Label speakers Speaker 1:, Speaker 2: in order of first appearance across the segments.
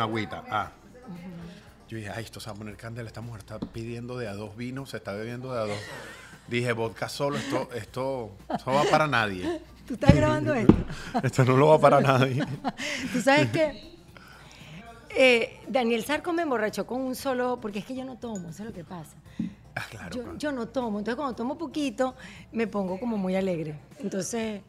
Speaker 1: Agüita. Ah. Yo dije, ay, esto se va a poner candela. Esta mujer está pidiendo de a dos vinos, se está bebiendo de a dos. Dije, vodka solo, esto, esto, esto va para nadie.
Speaker 2: ¿Tú estás grabando esto?
Speaker 1: esto no lo va para nadie.
Speaker 2: ¿Tú sabes qué? Eh, Daniel Sarco me emborrachó con un solo, porque es que yo no tomo, eso es lo que pasa.
Speaker 1: Ah, claro,
Speaker 2: yo, yo, no tomo, entonces cuando tomo poquito me pongo como muy alegre. Entonces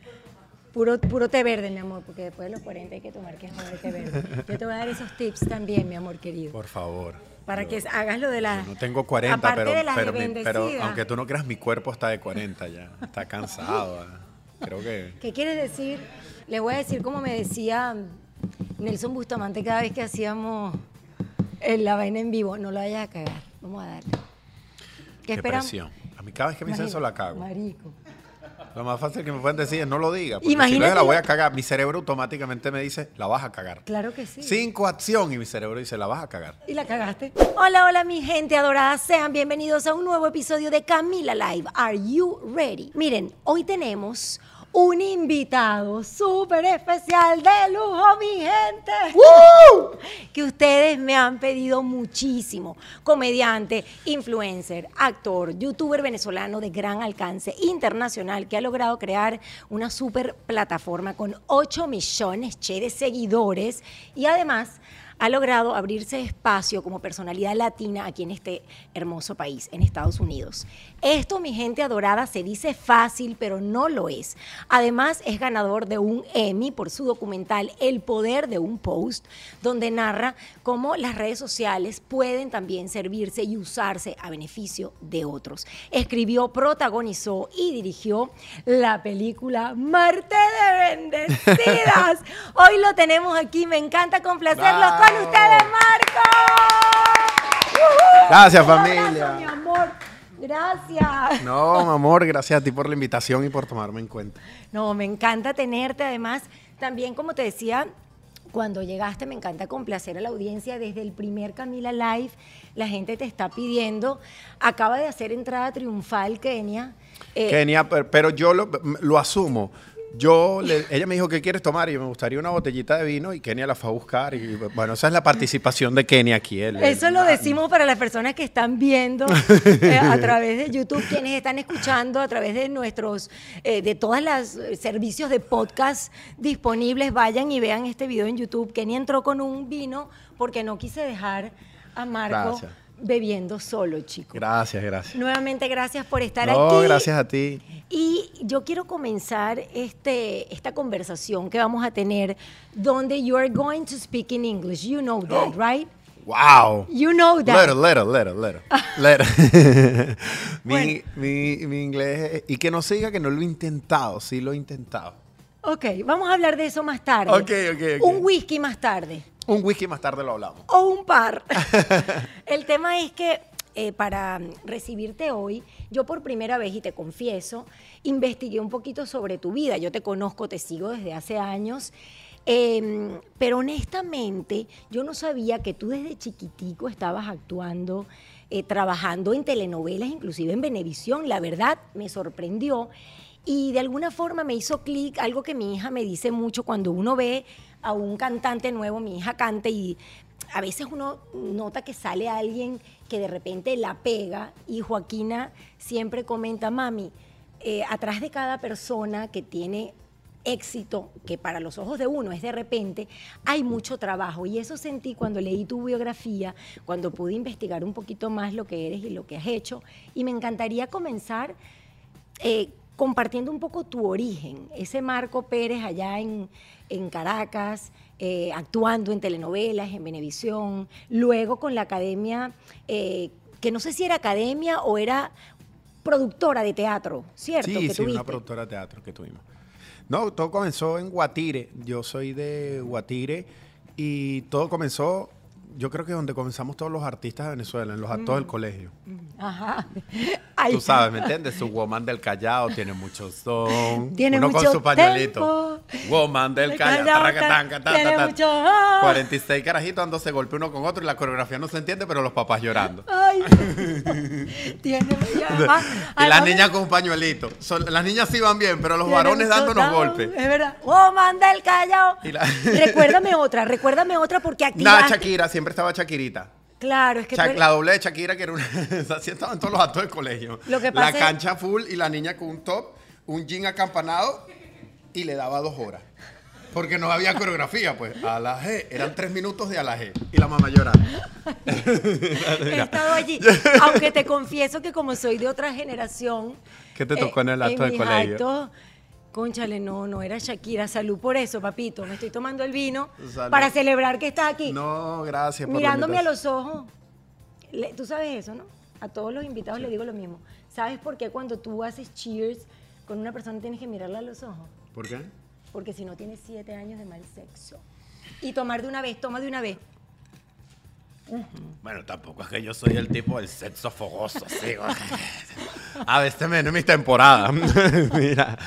Speaker 2: Puro, puro té verde, mi amor, porque después de los 40 hay que tomar que es té verde. Yo te voy a dar esos tips también, mi amor querido.
Speaker 1: Por favor.
Speaker 2: Para que hagas lo de la...
Speaker 1: No tengo 40, pero, pero, pero, aunque tú no creas, mi cuerpo está de 40 ya. Está cansado. Ah. Creo que...
Speaker 2: ¿Qué quieres decir? Le voy a decir como me decía Nelson Bustamante cada vez que hacíamos la vaina en vivo. No lo vayas a cagar. Vamos a darle.
Speaker 1: ¿Qué, ¿Qué presión. A mí cada vez que me dicen eso la cago.
Speaker 2: Marico.
Speaker 1: Lo más fácil que me pueden decir es no lo diga. Porque si no la voy a cagar, mi cerebro automáticamente me dice, la vas a cagar.
Speaker 2: Claro que sí.
Speaker 1: Cinco acción y mi cerebro dice, la vas a cagar.
Speaker 2: Y la cagaste. Hola, hola, mi gente adorada. Sean bienvenidos a un nuevo episodio de Camila Live. Are you ready? Miren, hoy tenemos un invitado súper especial de lujo, mi gente. Que ustedes me han pedido muchísimo. Comediante, influencer, actor, youtuber venezolano de gran alcance internacional que ha logrado crear una súper plataforma con 8 millones de seguidores y además ha logrado abrirse espacio como personalidad latina aquí en este hermoso país, en Estados Unidos. Esto, mi gente adorada, se dice fácil, pero no lo es. Además, es ganador de un Emmy por su documental El poder de un post, donde narra cómo las redes sociales pueden también servirse y usarse a beneficio de otros. Escribió, protagonizó y dirigió la película Marte de Bendecidas. Hoy lo tenemos aquí, me encanta complacerlos con ustedes, Marco.
Speaker 1: Gracias, familia.
Speaker 2: mi amor. Gracias.
Speaker 1: No, mi amor, gracias a ti por la invitación y por tomarme en cuenta.
Speaker 2: No, me encanta tenerte. Además, también, como te decía, cuando llegaste, me encanta complacer a la audiencia. Desde el primer Camila Live, la gente te está pidiendo. Acaba de hacer entrada triunfal Kenia.
Speaker 1: Eh, Kenia, pero, yo lo asumo. Yo, ella me dijo, ¿qué quieres tomar? Y me gustaría una botellita de vino y Kenia la fue a buscar. Y bueno, esa es la participación de Kenia aquí.
Speaker 2: Eso lo decimos para las personas que están viendo eh, a través de YouTube, quienes están escuchando a través de nuestros, eh, de todos los servicios de podcast disponibles. Vayan y vean este video en YouTube. Kenia entró con un vino porque no quise dejar a Marco bebiendo solo, chicos.
Speaker 1: Gracias, gracias.
Speaker 2: Nuevamente, gracias por estar
Speaker 1: no,
Speaker 2: aquí.
Speaker 1: gracias a ti.
Speaker 2: Y yo quiero comenzar este, esta conversación que vamos a tener donde you are going to speak in English. You know that, right?
Speaker 1: Wow.
Speaker 2: You know that.
Speaker 1: Little, little, little, little. little. mi, mi, mi, inglés. Y que no siga que no lo he intentado. Sí lo he intentado.
Speaker 2: Ok, vamos a hablar de eso más tarde.
Speaker 1: Ok, ok, ok.
Speaker 2: Un whisky más tarde.
Speaker 1: Un whisky más tarde lo hablamos.
Speaker 2: O un par. El tema es que eh, para recibirte hoy, yo por primera vez, y te confieso, investigué un poquito sobre tu vida. Yo te conozco, te sigo desde hace años. em, pero honestamente, yo no sabía que tú desde chiquitico estabas actuando, eh, trabajando en telenovelas, inclusive en Venevisión. La verdad, me sorprendió. Y de alguna forma me hizo clic algo que mi hija me dice mucho cuando uno ve a un cantante nuevo, mi hija canta y a veces uno nota que sale alguien que de repente la pega y Joaquina siempre comenta, mami, eh, atrás de cada persona que tiene éxito, que para los ojos de uno es de repente, hay mucho trabajo. Y eso sentí cuando leí tu biografía, cuando pude investigar un poquito más lo que eres y lo que has hecho. Y me encantaría comenzar eh, compartiendo un poco tu origen, ese Marco Pérez allá en, en Caracas, eh, actuando en telenovelas, en Venevisión, luego con la academia, eh, que no sé si era academia o era productora de teatro, ¿cierto?
Speaker 1: Sí,
Speaker 2: que
Speaker 1: sí, una productora de teatro que tuvimos. No, todo comenzó en Guatire. Yo soy de Guatire y todo comenzó, yo creo que donde comenzamos todos los artistas de Venezuela, en los actos del colegio.
Speaker 2: Ajá. Ay,
Speaker 1: Tú sabes, ¿me entiendes? Su woman del Callao tiene mucho son.
Speaker 2: Tiene
Speaker 1: Uno
Speaker 2: mucho
Speaker 1: con su pañuelito. Woman del
Speaker 2: Del
Speaker 1: Callao.
Speaker 2: Tiene mucho son.
Speaker 1: 46 carajitos dándose golpe uno con otro y la coreografía no se entiende, pero los papás llorando.
Speaker 2: Ay, tiene además-
Speaker 1: y las niñas con un pañuelito. Son- las niñas sí van bien, pero los
Speaker 2: tiene
Speaker 1: varones dándonos
Speaker 2: down,
Speaker 1: golpes.
Speaker 2: Es verdad. Woman del Callao.
Speaker 1: La-
Speaker 2: Recuérdame otra, recuérdame otra porque aquí.
Speaker 1: Nada, Shakira, siempre estaba Shakirita.
Speaker 2: Claro, es que eres-
Speaker 1: La doble de Shakira, que era una. así estaba en todos los actos del colegio.
Speaker 2: Lo que
Speaker 1: la
Speaker 2: es-
Speaker 1: cancha full y la niña con un top, un jean acampanado y le daba dos horas. Porque no había coreografía, pues. A la G. Eran tres minutos de a la G. Y la mamá llorando.
Speaker 2: he estado allí. Aunque te confieso que como soy de otra generación. eh,
Speaker 1: ¿Qué te tocó en el acto del
Speaker 2: mis
Speaker 1: colegio?
Speaker 2: actos, Cónchale, no, no era Shakira. Salud por eso, papito. Me estoy tomando el vino
Speaker 1: Salud.
Speaker 2: para celebrar que estás aquí.
Speaker 1: No, gracias por
Speaker 2: Mirándome a los ojos. Le- Tú sabes eso, ¿no? A todos los invitados les digo lo mismo. ¿Sabes por qué cuando tú haces cheers con una persona tienes que mirarla a los ojos?
Speaker 1: ¿Por qué?
Speaker 2: Porque si no tienes siete años de mal sexo. Y tomar de una vez, toma de una vez.
Speaker 1: Bueno, tampoco es que yo soy el tipo del sexo fogoso, sí. A veces me en mis temporadas. Mira.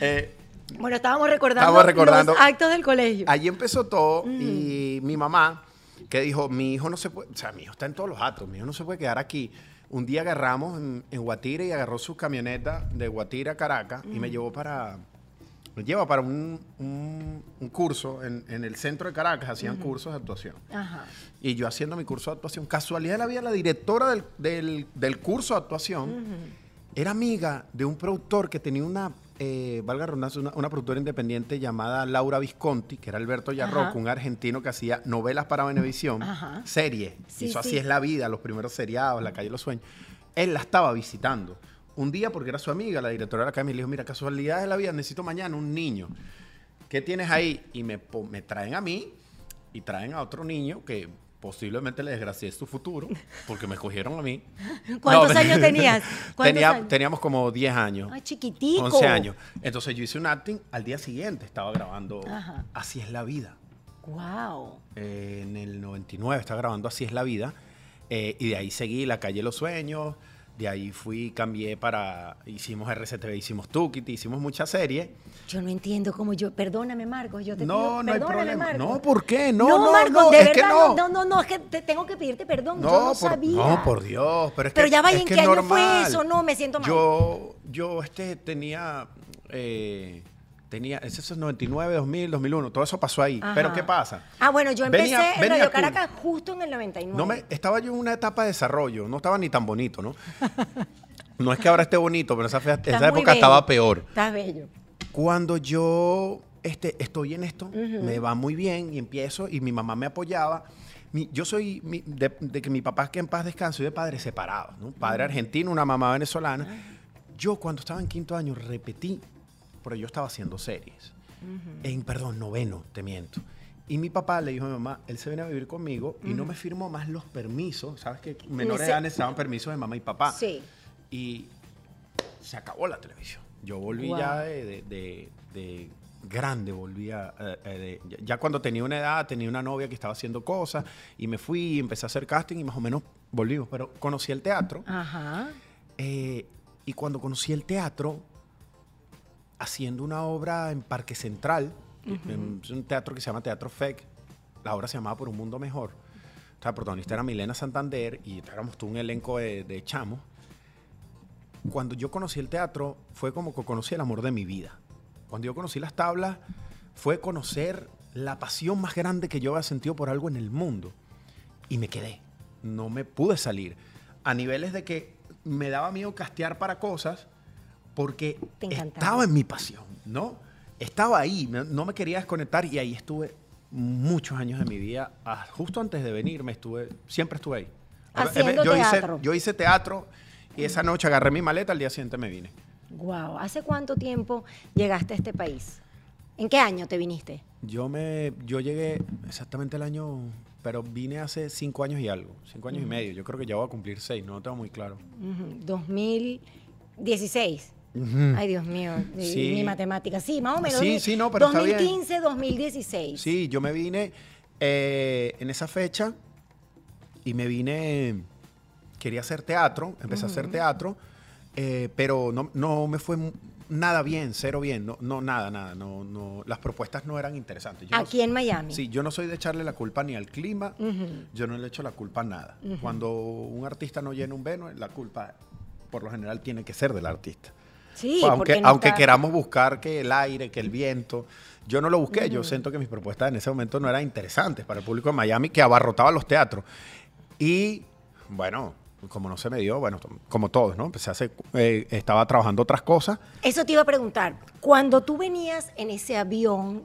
Speaker 1: eh,
Speaker 2: Bueno, estábamos recordando,
Speaker 1: Estábamos recordando-
Speaker 2: los actos del colegio.
Speaker 1: Allí empezó todo y mi mamá, que dijo, mi hijo no se puede, o sea, mi hijo está en todos los actos, mi hijo no se puede quedar aquí. Un día agarramos en, en Guatire y agarró su camioneta de Guatire a Caracas y me llevó para, me lleva para un, un- un curso en, en el centro de Caracas, hacían cursos de actuación.
Speaker 2: Ajá.
Speaker 1: Y yo haciendo mi curso de actuación, casualidad de la vida, la directora del, del- del curso de actuación era amiga de un productor que tenía una, eh, valga la redundancia, una, una productora independiente llamada Laura Visconti, que era Alberto Yarroco, un argentino que hacía novelas para Venevisión,
Speaker 2: Ajá.
Speaker 1: series.
Speaker 2: Sí,
Speaker 1: Hizo
Speaker 2: sí.
Speaker 1: Así es la vida, los primeros seriados, La calle de los sueños. Él la estaba visitando. Un día, porque era su amiga, la directora de la academia, le dijo, mira, casualidad de la vida, necesito mañana un niño. ¿Qué tienes ahí? Y me, traen a mí y traen a otro niño que posiblemente le desgracié su futuro, porque me escogieron a mí.
Speaker 2: ¿Cuántos
Speaker 1: No,
Speaker 2: años tenías? ¿Cuántos
Speaker 1: Tenía-
Speaker 2: años?
Speaker 1: Teníamos como 10 años.
Speaker 2: Ay, chiquitico.
Speaker 1: 11 años. Entonces yo hice un acting, al día siguiente estaba grabando
Speaker 2: Ajá.
Speaker 1: Así es la vida.
Speaker 2: Wow.
Speaker 1: Eh, en el 99 estaba grabando Así es la vida. eh, y de ahí seguí La calle de los sueños. De ahí fui, cambié para. Hicimos RCTV, hicimos Tukiti, hicimos muchas series.
Speaker 2: Yo no entiendo cómo yo. Perdóname, Marcos. Yo te
Speaker 1: No,
Speaker 2: pido,
Speaker 1: no hay problema.
Speaker 2: Marcos.
Speaker 1: No, ¿por qué? No, no,
Speaker 2: Marcos,
Speaker 1: no,
Speaker 2: de
Speaker 1: es que
Speaker 2: verdad,
Speaker 1: no.
Speaker 2: no, no, no, es que te tengo que pedirte perdón. yo no
Speaker 1: por,
Speaker 2: sabía.
Speaker 1: no, por Dios. Pero es
Speaker 2: Pero
Speaker 1: que,
Speaker 2: ya vaya, ¿en
Speaker 1: que
Speaker 2: qué año fue eso? No, me siento mal.
Speaker 1: Yo, yo este, tenía. eh, tenía. Ese es el 99, 2000, 2001. Todo eso pasó ahí.
Speaker 2: Ajá.
Speaker 1: Pero ¿qué pasa?
Speaker 2: Ah, bueno, yo empecé
Speaker 1: Venía-
Speaker 2: en
Speaker 1: venía
Speaker 2: Radio. Caracas justo en el 99.
Speaker 1: No me, estaba yo en una etapa de desarrollo, no estaba ni tan bonito, ¿no? No es que ahora esté bonito, pero esa, esa época
Speaker 2: bello.
Speaker 1: estaba peor.
Speaker 2: Estás bello.
Speaker 1: Cuando yo este, estoy en esto, me va muy bien y empiezo y mi mamá me apoyaba. Mi- yo soy mi- de, de que mi papá, que en paz descanse, soy de padres separados, ¿no? Padre argentino, una mamá venezolana. Yo cuando estaba en quinto año repetí, pero yo estaba haciendo series. En, perdón, noveno, te miento. Y mi papá le dijo a mi mamá, él se viene a vivir conmigo y no me firmó más los permisos. ¿Sabes que menores de edad necesitaban permisos de mamá y papá?
Speaker 2: Sí.
Speaker 1: Y se acabó la televisión. Yo volví
Speaker 2: Wow.
Speaker 1: ya de, de- de- de grande volví a... eh, ya cuando tenía una edad, tenía una novia que estaba haciendo cosas y me fui y empecé a hacer casting y más o menos volvimos. Pero conocí el teatro
Speaker 2: Ajá.
Speaker 1: eh, y cuando conocí el teatro, haciendo una obra en Parque Central, en- es un teatro que se llama Teatro FEC, la obra se llamaba Por un Mundo Mejor. O sea, la protagonista era Milena Santander y éramos todo un elenco de, de chamos. Cuando yo conocí el teatro, fue como que conocí el amor de mi vida. Cuando yo conocí las tablas, fue conocer la pasión más grande que yo había sentido por algo en el mundo. Y me quedé. No me pude salir. A niveles de que me daba miedo castear para cosas porque estaba en mi pasión, ¿no? Estaba ahí, no, no me quería desconectar y ahí estuve muchos años de mi vida. Ah, Justo antes de venirme estuve, siempre estuve ahí.
Speaker 2: Haciendo
Speaker 1: yo
Speaker 2: teatro.
Speaker 1: Hice, yo hice teatro y esa noche agarré mi maleta, al día siguiente me vine.
Speaker 2: Wow. ¿Hace cuánto tiempo llegaste a este país? ¿En qué año te viniste?
Speaker 1: Yo me, yo llegué exactamente el año, pero vine hace cinco años y algo, cinco años y medio. Yo creo que ya voy a cumplir seis, no lo tengo muy claro.
Speaker 2: Ujú, 2016. Ay, Dios mío, mi-
Speaker 1: Sí.
Speaker 2: mi matemática. Sí, más o menos.
Speaker 1: Sí,
Speaker 2: 2000,
Speaker 1: sí, no, pero está bien.
Speaker 2: 2015, 2016.
Speaker 1: Sí, yo me vine eh, en esa fecha y me vine, quería hacer teatro, empecé a hacer teatro, eh, pero no, no me fue nada bien, cero bien, no, no nada, nada, no, no, las propuestas no eran interesantes. Yo no-
Speaker 2: Aquí en Miami.
Speaker 1: Sí, yo no soy de echarle la culpa ni al clima, yo no le echo la culpa a nada. Cuando un artista no llena un veno, la culpa por lo general tiene que ser del artista.
Speaker 2: Sí,
Speaker 1: aunque
Speaker 2: no
Speaker 1: aunque
Speaker 2: está-
Speaker 1: queramos buscar que el aire, que el viento, yo no lo busqué, yo siento que mis propuestas en ese momento no eran interesantes para el público de Miami que abarrotaba los teatros. Y bueno, como no se me dio, bueno, como todos, ¿no? Empecé a hacer, eh, estaba trabajando otras cosas.
Speaker 2: Eso te iba a preguntar. Cuando tú venías en ese avión,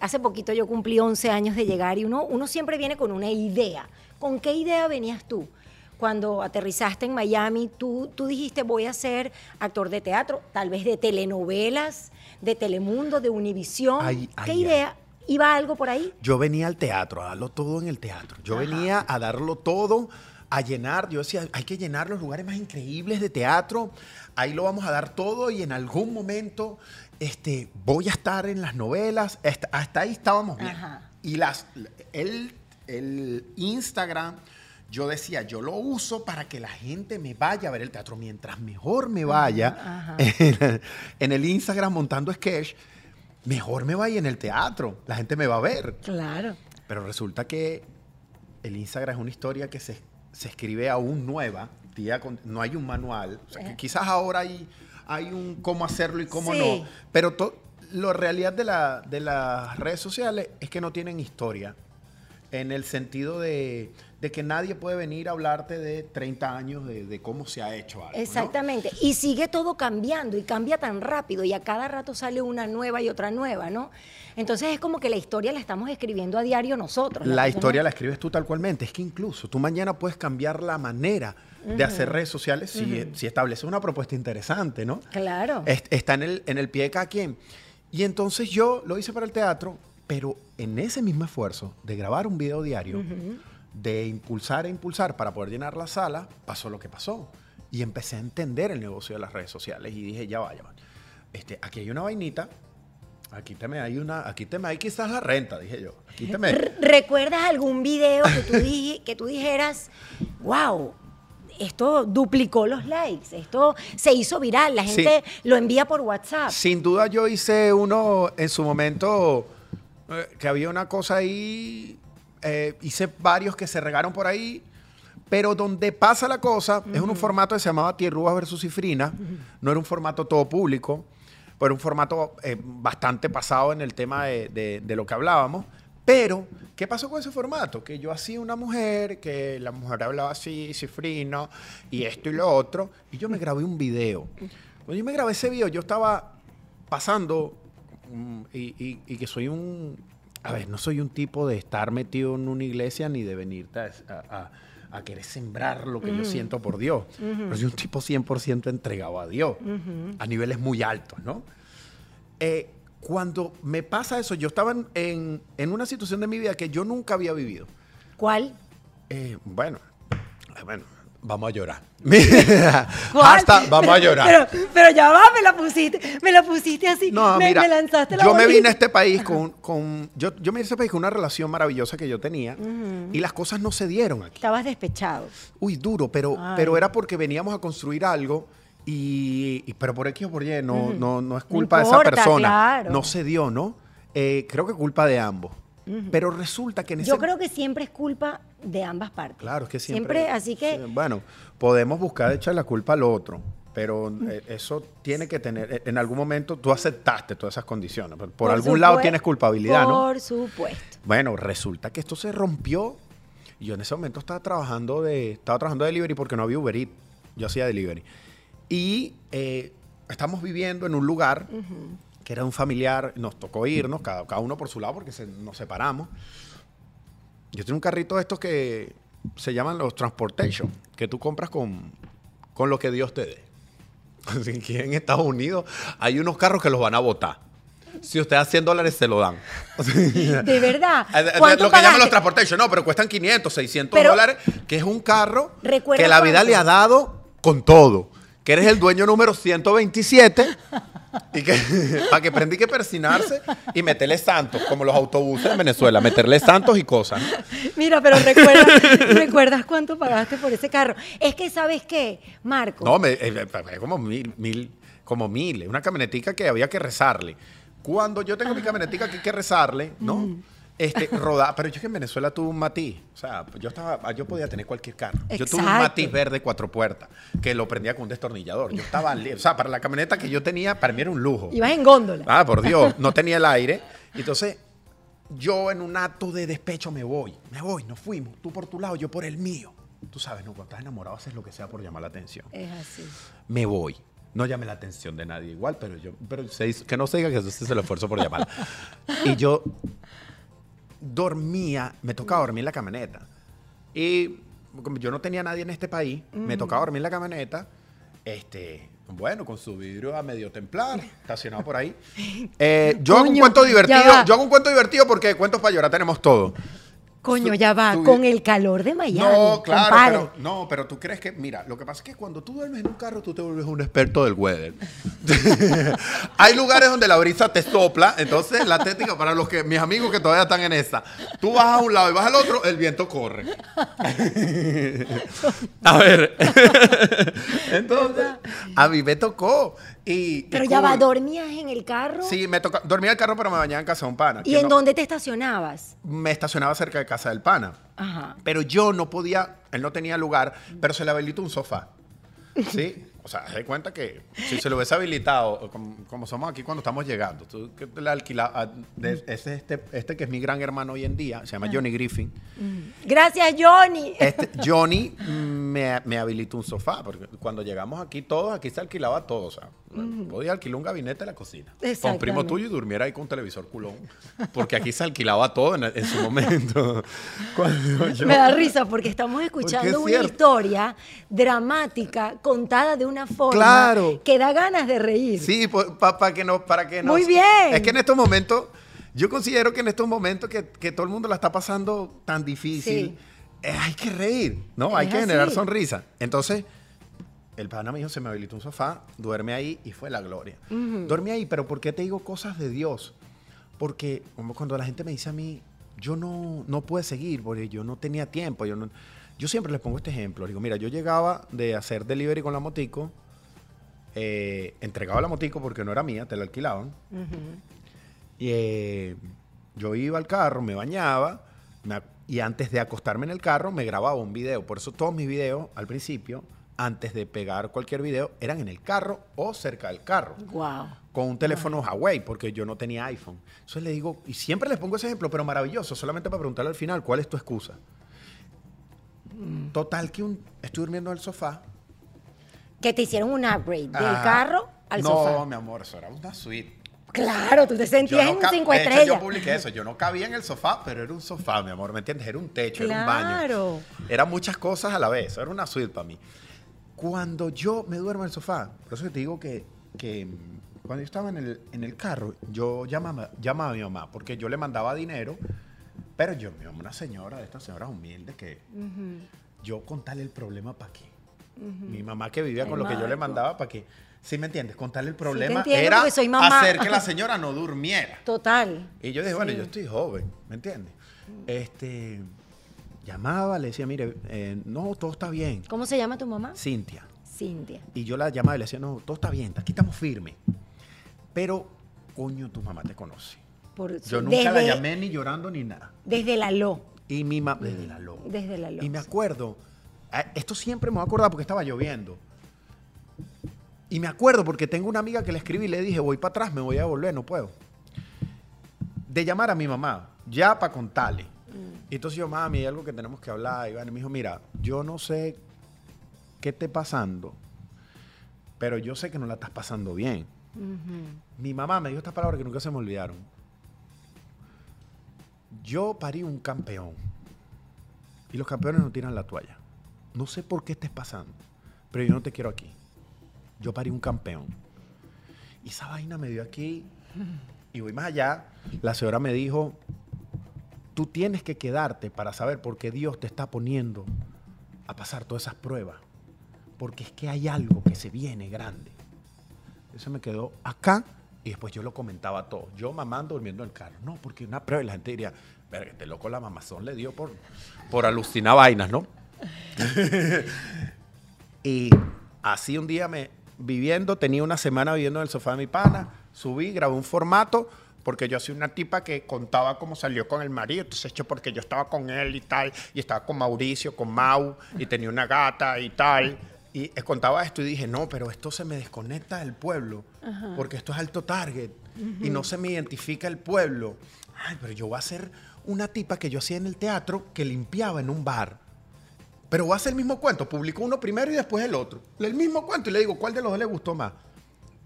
Speaker 2: hace poquito yo cumplí 11 años de llegar y uno, uno siempre viene con una idea. ¿Con qué idea venías tú? Cuando aterrizaste en Miami, tú, tú dijiste voy a ser actor de teatro, tal vez de telenovelas, de Telemundo, de Univisión.
Speaker 1: Ay,
Speaker 2: ¿Qué
Speaker 1: ay,
Speaker 2: idea? ¿Iba algo por ahí?
Speaker 1: Yo venía al teatro, a darlo todo en el teatro. Yo venía a darlo todo, a llenar. Yo decía, hay que llenar los lugares más increíbles de teatro. Ahí lo vamos a dar todo y en algún momento este, voy a estar en las novelas. Hasta, hasta ahí estábamos bien.
Speaker 2: Ajá.
Speaker 1: Y las, el, el Instagram, yo decía, yo lo uso para que la gente me vaya a ver el teatro. Mientras mejor me vaya en, en el Instagram montando sketch, mejor me vaya en el teatro. La gente me va a ver.
Speaker 2: Claro.
Speaker 1: Pero resulta que el Instagram es una historia que se, se escribe aún nueva. día con- no hay un manual. O sea, que
Speaker 2: Eh.
Speaker 1: quizás ahora hay, hay un cómo hacerlo y cómo
Speaker 2: Sí.
Speaker 1: no. Pero to- la realidad de, la- de las redes sociales es que no tienen historia. En el sentido de, de que nadie puede venir a hablarte de 30 años de, de cómo se ha hecho algo. ¿no?
Speaker 2: Exactamente. Y sigue todo cambiando y cambia tan rápido y a cada rato sale una nueva y otra nueva, ¿no? Entonces es como que la historia la estamos escribiendo a diario nosotros.
Speaker 1: La historia la escribes tú tal cualmente. Es que incluso tú mañana puedes cambiar la manera de hacer redes sociales si, si estableces una propuesta interesante, ¿no?
Speaker 2: Claro.
Speaker 1: Es- Está en el, en el pie de cada quien. Y entonces yo lo hice para el teatro, pero en ese mismo esfuerzo de grabar un video diario, de impulsar e impulsar para poder llenar la sala, pasó lo que pasó. Y empecé a entender el negocio de las redes sociales y dije, ya vaya, este, aquí hay una vainita, aquí te me hay una, aquí te me hay quizás la renta, dije yo. Aquí te me...
Speaker 2: ¿Recuerdas algún video que tú, di- que tú dijeras, wow, esto duplicó los likes, esto se hizo viral, la
Speaker 1: Sí.
Speaker 2: gente lo envía por WhatsApp?
Speaker 1: Sin duda yo hice uno en su momento eh, que había una cosa ahí, eh, hice varios que se regaron por ahí, pero donde pasa la cosa es un formato que se llamaba Tierrúas versus Cifrina, no era un formato todo público, pero era un formato eh, bastante pasado en el tema de, de- de lo que hablábamos. Pero, ¿qué pasó con ese formato? Que yo hacía una mujer, que la mujer hablaba así, cifrino, y esto y lo otro, y yo me grabé un video. Cuando yo me grabé ese video, yo estaba pasando, mm, y, y- y que soy un, a ver, no soy un tipo de estar metido en una iglesia ni de venirte a, a- a querer sembrar lo que yo siento por Dios. Pero soy un tipo 100% entregado a Dios, a niveles muy altos, ¿no? Eh, cuando me pasa eso, yo estaba en, en- en una situación de mi vida que yo nunca había vivido.
Speaker 2: ¿Cuál?
Speaker 1: Eh, bueno, eh, bueno, Vamos a llorar. Hashtag, vamos a llorar.
Speaker 2: Pero, pero ya va, me la pusiste, me la pusiste así.
Speaker 1: No,
Speaker 2: me,
Speaker 1: mira,
Speaker 2: me lanzaste la
Speaker 1: yo me vine a este país con, con- yo, yo me vine a este país con una relación maravillosa que yo tenía y las cosas no se dieron aquí.
Speaker 2: Estabas despechado.
Speaker 1: Uy, duro, pero,
Speaker 2: Ay.
Speaker 1: pero era porque veníamos a construir algo y, y- pero por X o por Y no, no, no es
Speaker 2: No
Speaker 1: culpa de esa persona.
Speaker 2: claro.
Speaker 1: No se dio, ¿no? Eh, creo que culpa de ambos. Pero resulta que en ese
Speaker 2: Yo creo que siempre es culpa de ambas partes.
Speaker 1: Claro, es que siempre.
Speaker 2: así que
Speaker 1: Bueno, podemos buscar echar la culpa al otro, pero eh, eso tiene que tener. eh, En algún momento tú aceptaste todas esas condiciones. Por, por algún lado tienes culpabilidad, ¿no?
Speaker 2: Por supuesto.
Speaker 1: Bueno, resulta que esto se rompió. Yo en ese momento estaba trabajando de, estaba trabajando de delivery porque no había Uber Eats. Yo hacía delivery. Y eh, estamos viviendo en un lugar que era un familiar. Nos tocó irnos, cada, cada uno por su lado porque se- nos separamos. Yo tengo un carrito de estos que se llaman los transportation, que tú compras con, con lo que Dios te dé. Así que en Estados Unidos hay unos carros que los van a botar. Si usted da 100 dólares, se lo dan.
Speaker 2: De verdad.
Speaker 1: Eh, eh,
Speaker 2: ¿Cuánto
Speaker 1: Lo que llaman los transportation, no, pero cuestan 500, 600
Speaker 2: Pero-
Speaker 1: dólares, que es un carro
Speaker 2: ¿Recuerda
Speaker 1: que la vida
Speaker 2: cuánto?
Speaker 1: le ha dado con todo. Que eres el dueño número 127 y que para que aprendí que persinarse y meterle santos, como los autobuses en Venezuela, meterle santos y cosas. ¿no?
Speaker 2: Mira, pero recuerdas, ¿recuerdas cuánto pagaste por ese carro? Es que, ¿sabes qué, Marco?
Speaker 1: No, me, eh, eh, pagué como mil, mil, como mil, una camionetica que había que rezarle. Cuando yo tengo mi camionetica que hay que rezarle, ¿no? Este, rodar, pero yo que en Venezuela tuve un matiz, o sea, yo estaba, yo podía tener cualquier carro. Yo tuve un matiz verde cuatro puertas que lo prendía con un destornillador. Yo estaba, o sea, para la camioneta que yo tenía, para mí era un lujo.
Speaker 2: Ibas en góndola.
Speaker 1: Ah, por Dios, no tenía el aire. Entonces, yo en un acto de despecho me voy, me voy, nos fuimos, tú por tu lado, yo por el mío. Tú sabes, ¿no? Cuando estás enamorado haces lo que sea por llamar la atención
Speaker 2: Es así.
Speaker 1: me voy. No llame la atención de nadie igual, pero yo, pero se hizo- que no se diga que eso es el esfuerzo por llamar. Y yo dormía, me tocaba dormir en la camioneta. Y como yo no tenía nadie en este país, me tocaba dormir en la camioneta, este, bueno, con su vidrio a medio templar, estacionado por ahí. Eh, yo hago un cuento divertido, yo hago un cuento divertido porque cuentos para llorar tenemos todo.
Speaker 2: Coño, ya va, con el calor de Miami.
Speaker 1: No, claro,
Speaker 2: compadre.
Speaker 1: pero, no, pero tú crees que, mira, lo que pasa es que cuando tú duermes en un carro, tú te vuelves un experto del weather. Hay lugares donde la brisa te sopla, entonces la técnica, para los que, mis amigos que todavía están en esa, tú vas a un lado y vas al otro, el viento corre. a ver, entonces, a mí me tocó. Y,
Speaker 2: Pero ya va. ¿dormías en el carro?
Speaker 1: Sí, me toca, dormía en el carro, pero me bañaba en casa de un pana.
Speaker 2: ¿Y en
Speaker 1: no-
Speaker 2: dónde te estacionabas?
Speaker 1: Me estacionaba cerca de casa del pana.
Speaker 2: Ajá.
Speaker 1: Pero yo no podía, él no tenía lugar, pero se le habilitó un sofá. ¿Sí? O sea, haz de cuenta que si se lo hubiese habilitado, como, como somos aquí cuando estamos llegando, tú que le alquila, a- de- este, este que es mi gran hermano hoy en día, se llama Johnny Griffin.
Speaker 2: Gracias, Johnny.
Speaker 1: Este, Johnny me, me habilitó un sofá, porque cuando llegamos aquí todos, aquí se alquilaba todo. O sea, podía alquilar un gabinete en la cocina. Con primo tuyo y durmiera ahí con un televisor culón. Porque aquí se alquilaba todo en, en su momento. Yo-
Speaker 2: Me da risa porque estamos escuchando
Speaker 1: es
Speaker 2: una historia dramática contada de una forma
Speaker 1: Claro.
Speaker 2: que da ganas de reír.
Speaker 1: Sí, para que no, para que no.
Speaker 2: Muy bien.
Speaker 1: Es que en estos momentos, yo considero que en estos momentos que, que todo el mundo la está pasando tan difícil,
Speaker 2: Sí.
Speaker 1: eh, hay que reír, ¿no? hay que generar sonrisa. Entonces, el pana me dijo, se me habilitó un sofá, duerme ahí y fue la gloria. Duerme ahí, pero ¿por qué te digo cosas de Dios? Porque como cuando la gente me dice a mí, yo no, no pude seguir porque yo no tenía tiempo, yo no... Yo siempre les pongo este ejemplo. Digo, mira, yo llegaba de hacer delivery con la motico, eh, entregaba la motico porque no era mía, te la alquilaban. Y eh, yo iba al carro, me bañaba me y antes de acostarme en el carro me grababa un video. Por eso todos mis videos al principio, antes de pegar cualquier video, eran en el carro o cerca del carro.
Speaker 2: Wow.
Speaker 1: Con un teléfono Huawei, porque yo no tenía iPhone. Entonces le digo, y siempre les pongo ese ejemplo, pero maravilloso, solamente para preguntarle al final, ¿cuál es tu excusa? Total, que un, estoy durmiendo en el sofá.
Speaker 2: Que te hicieron un upgrade del
Speaker 1: Ah,
Speaker 2: carro al
Speaker 1: no,
Speaker 2: sofá.
Speaker 1: mi amor, eso era una suite.
Speaker 2: Claro, tú te sentías
Speaker 1: no
Speaker 2: en cinco
Speaker 1: de hecho,
Speaker 2: estrellas.
Speaker 1: yo publiqué eso. Yo no cabía en el sofá, pero era un sofá, mi amor. ¿Me entiendes? Era un techo, era un baño.
Speaker 2: Claro.
Speaker 1: Eran muchas cosas a la vez. Era una suite para mí. Cuando yo me duermo en el sofá, por eso te digo que, que mm, cuando yo estaba en el, en el carro, yo llamaba, llamaba a mi mamá, porque yo le mandaba dinero, pero yo, mamá, una señora de estas señoras humildes que yo contarle el problema para qué. Mi mamá que vivía
Speaker 2: El
Speaker 1: con lo que yo le mandaba para que, ¿sí me entiendes? Contarle el problema era
Speaker 2: porque soy mamá.
Speaker 1: hacer que la señora no durmiera.
Speaker 2: Total.
Speaker 1: Y yo dije, bueno,
Speaker 2: Sí.
Speaker 1: yo estoy joven, ¿me entiendes? Este, llamaba, le decía, mire, eh, no, todo está bien.
Speaker 2: ¿Cómo se llama tu mamá?
Speaker 1: Cintia.
Speaker 2: Cintia.
Speaker 1: Y yo la llamaba y le decía, no, todo está bien, aquí estamos firmes. Pero, coño, tu mamá te conoce.
Speaker 2: Por,
Speaker 1: Yo nunca la llamé ni llorando ni nada.
Speaker 2: Desde la LO.
Speaker 1: Y mi mamá, desde la lo.
Speaker 2: Desde la LO.
Speaker 1: Y me acuerdo, esto siempre me voy a acordar porque estaba lloviendo. Y me acuerdo porque tengo una amiga que le escribí y le dije, voy para atrás, me voy a volver, no puedo. De llamar a mi mamá, ya para contarle. Y entonces yo, mami, hay algo que tenemos que hablar. Y bueno, me dijo, mira, yo no sé qué esté pasando, pero yo sé que no la estás pasando bien. Mi mamá me dijo estas palabras que nunca se me olvidaron. Yo parí un campeón. Y los campeones no tiran la toalla. No sé por qué estés pasando, pero yo no te quiero aquí. Yo parí un campeón. Y esa vaina me dio aquí. Y voy más allá. La señora me dijo, tú tienes que quedarte para saber por qué Dios te está poniendo a pasar todas esas pruebas. Porque es que hay algo que se viene grande. Eso me quedó acá y después yo lo comentaba todo. Yo mamando durmiendo en el carro. No, porque una prueba y la gente diría, verga, este loco la mamazón le dio por, por alucinar vainas, ¿no? y así un día me viviendo, tenía una semana viviendo en el sofá de mi pana, subí, grabé un formato, porque yo soy una tipa que contaba cómo salió con el marido, entonces hecho porque yo estaba con él y tal, y estaba con Mauricio, con Mau, y tenía una gata y tal. Y contaba esto y dije, no, pero esto se me desconecta del pueblo, porque esto es alto target, y no se me identifica el pueblo. Ay, pero yo voy a ser una tipa que yo hacía en el teatro que limpiaba en un bar. Pero voy a hacer el mismo cuento. Publico uno primero y después el otro. El mismo cuento y le digo, ¿cuál de los dos le gustó más?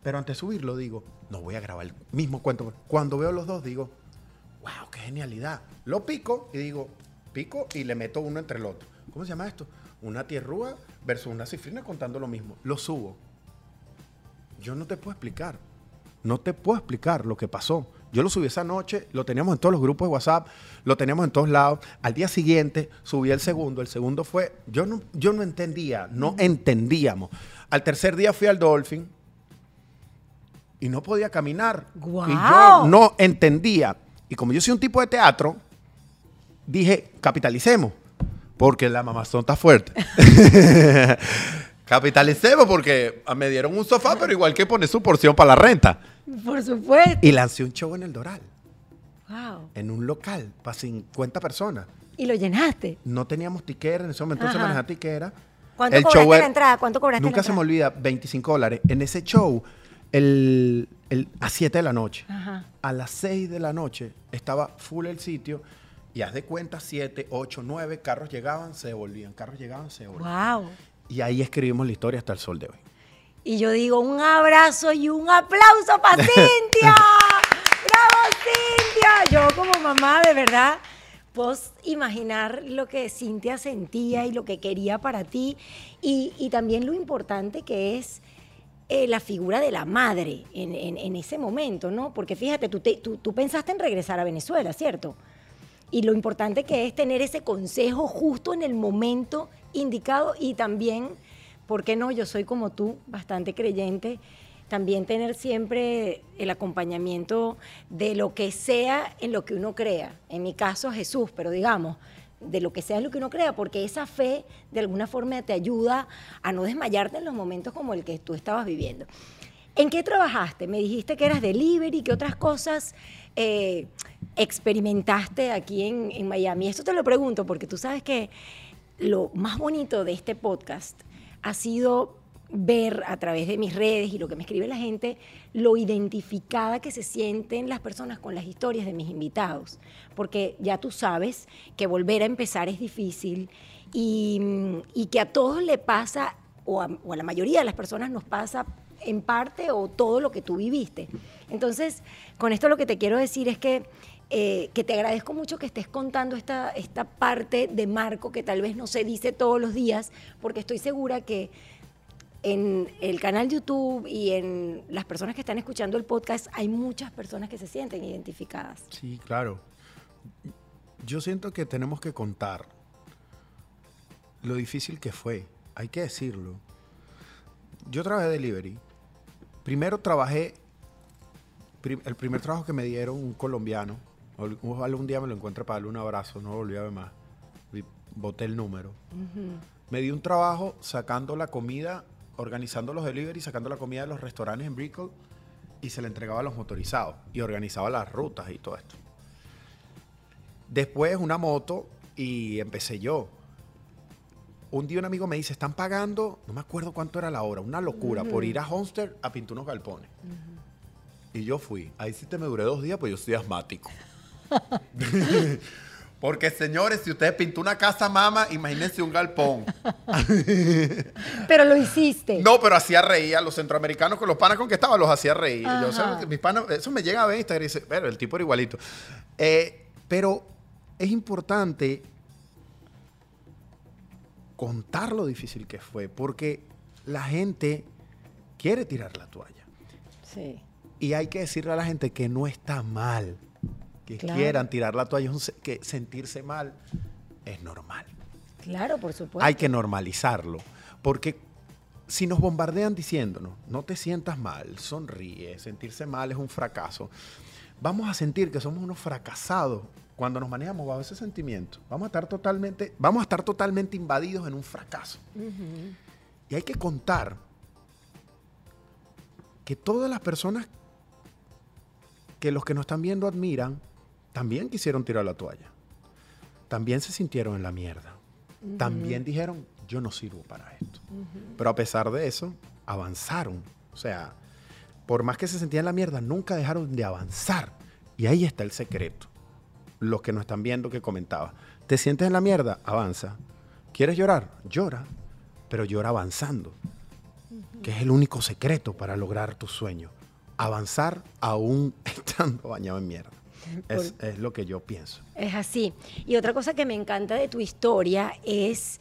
Speaker 1: Pero antes de subirlo digo, no voy a grabar el mismo cuento. Cuando veo los dos digo, wow, qué genialidad. Lo pico y digo, pico y le meto uno entre el otro. ¿Cómo se llama esto? Una tierrúa versus una cifrina contando lo mismo. Lo subo. Yo no te puedo explicar. No te puedo explicar lo que pasó. Yo lo subí esa noche, lo teníamos en todos los grupos de WhatsApp, lo teníamos en todos lados. Al día siguiente subí el segundo. El segundo fue, yo no, yo no entendía, no entendíamos. Al tercer día fui al Dolphin y no podía caminar. Y yo no entendía. Y como yo soy un tipo de teatro, dije, capitalicemos, porque la mamazón está fuerte. capitalicemos porque me dieron un sofá, pero igual que poner su porción para la renta.
Speaker 2: Por supuesto.
Speaker 1: Y lancé un show en el Doral,
Speaker 2: Wow.
Speaker 1: en un local, para 50 personas.
Speaker 2: Y lo llenaste.
Speaker 1: No teníamos tiquera, en ese momento no se
Speaker 2: Ajá.
Speaker 1: manejaba tiquera.
Speaker 2: ¿Cuánto
Speaker 1: El
Speaker 2: cobraste
Speaker 1: show
Speaker 2: la entrada? ¿Cuánto cobraste
Speaker 1: Nunca
Speaker 2: la
Speaker 1: se me olvida, 25 dólares. En ese show, el, el- a 7 de la noche.
Speaker 2: Ajá.
Speaker 1: A las 6 de la noche estaba full el sitio y haz de cuenta 7, 8, 9 carros llegaban, se devolvían, carros llegaban, se devolvían.
Speaker 2: Wow.
Speaker 1: Y ahí escribimos la historia hasta el sol de hoy.
Speaker 2: Y yo digo un abrazo y un aplauso para Cintia. ¡Bravo, Cintia! Yo como mamá, de verdad, puedo imaginar lo que Cintia sentía y lo que quería para ti. Y, y también lo importante que es eh, la figura de la madre en, en- en ese momento, ¿no? Porque fíjate, tú, te- tú- tú pensaste en regresar a Venezuela, ¿cierto? Y lo importante que es tener ese consejo justo en el momento indicado y también, ¿por qué no? Yo soy como tú, bastante creyente, también tener siempre el acompañamiento de lo que sea en lo que uno crea. En mi caso Jesús, pero digamos, de lo que sea en lo que uno crea, porque esa fe de alguna forma te ayuda a no desmayarte en los momentos como el que tú estabas viviendo. ¿En qué trabajaste? Me dijiste que eras delivery, ¿qué otras cosas eh, experimentaste aquí en, en Miami? Esto te lo pregunto porque tú sabes que lo más bonito de este podcast ha sido ver a través de mis redes y lo que me escribe la gente, lo identificada que se sienten las personas con las historias de mis invitados. Porque ya tú sabes que volver a empezar es difícil y, que a todos le pasa, o a la mayoría de las personas nos pasa en parte o todo lo que tú viviste. Entonces, con esto lo que te quiero decir es que, eh, que te agradezco mucho que estés contando esta, esta parte de Marco que tal vez no se dice todos los días, porque estoy segura que en el canal YouTube y en las personas que están escuchando el podcast hay muchas personas que se sienten identificadas.
Speaker 1: Sí, claro. Yo siento que tenemos que contar lo difícil que fue hay que decirlo. Yo trabajé delivery. Primero trabajé, el primer trabajo que me dieron un colombiano, un día me lo encuentre para darle un abrazo, no lo volví a ver más. Boté el número. Me dio un trabajo sacando la comida, organizando los delivery, sacando la comida de los restaurantes en Brickell y se le entregaba a los motorizados y organizaba las rutas y todo esto. Después una moto y empecé yo. Un día un amigo me dice, están pagando, no me acuerdo cuánto era la hora, una locura, por ir a Homestead a pintar unos galpones. Y yo fui. Ahí sí te me duré dos días, pues yo soy asmático. Porque señores, si usted pintó una casa mama, imagínense un galpón.
Speaker 2: Pero lo hiciste.
Speaker 1: No, pero hacía reír a los centroamericanos con los panas con que estaba, los hacía reír. Mis panas, eso me llega a ver Instagram y dice, pero el tipo era igualito. Eh, pero es importante contar lo difícil que fue, porque la gente quiere tirar la toalla.
Speaker 2: Sí.
Speaker 1: Y hay que decirle a la gente que no está mal que
Speaker 2: Claro.
Speaker 1: quieran tirar la toalla, que sentirse mal es normal.
Speaker 2: Claro, por supuesto.
Speaker 1: Hay que normalizarlo. Porque si nos bombardean diciéndonos, no te sientas mal, sonríe, sentirse mal es un fracaso, vamos a sentir que somos unos fracasados cuando nos manejamos bajo ese sentimiento. Vamos a estar totalmente, vamos a estar totalmente invadidos en un fracaso. Y hay que contar que todas las personas que los que nos están viendo admiran, también quisieron tirar la toalla. También se sintieron en la mierda. También dijeron, yo no sirvo para esto. Pero a pesar de eso, avanzaron. O sea, por más que se sentían en la mierda, nunca dejaron de avanzar. Y ahí está el secreto. Los que nos están viendo que comentaba. ¿Te sientes en la mierda? Avanza. ¿Quieres llorar? Llora. Pero llora avanzando. Que es el único secreto para lograr tu sueño. Avanzar aún estando bañado en mierda. Es, es lo que yo pienso.
Speaker 2: Es así. Y otra cosa que me encanta de tu historia es,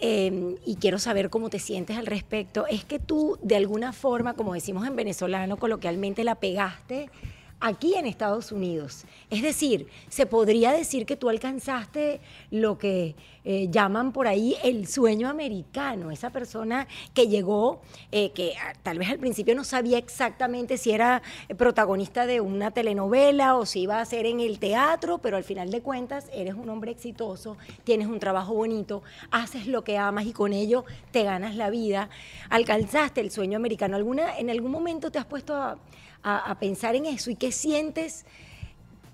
Speaker 2: eh, y quiero saber cómo te sientes al respecto, es que tú de alguna forma, como decimos en venezolano, coloquialmente la pegaste aquí en Estados Unidos. Es decir, se podría decir que tú alcanzaste lo que eh, llaman por ahí el sueño americano, esa persona que llegó, eh, que ah, tal vez al principio no sabía exactamente si era protagonista de una telenovela o si iba a ser en el teatro, pero al final de cuentas eres un hombre exitoso, tienes un trabajo bonito, haces lo que amas y con ello te ganas la vida, alcanzaste el sueño americano. ¿Alguna, ¿En algún momento te has puesto a, a- a pensar en eso y qué sientes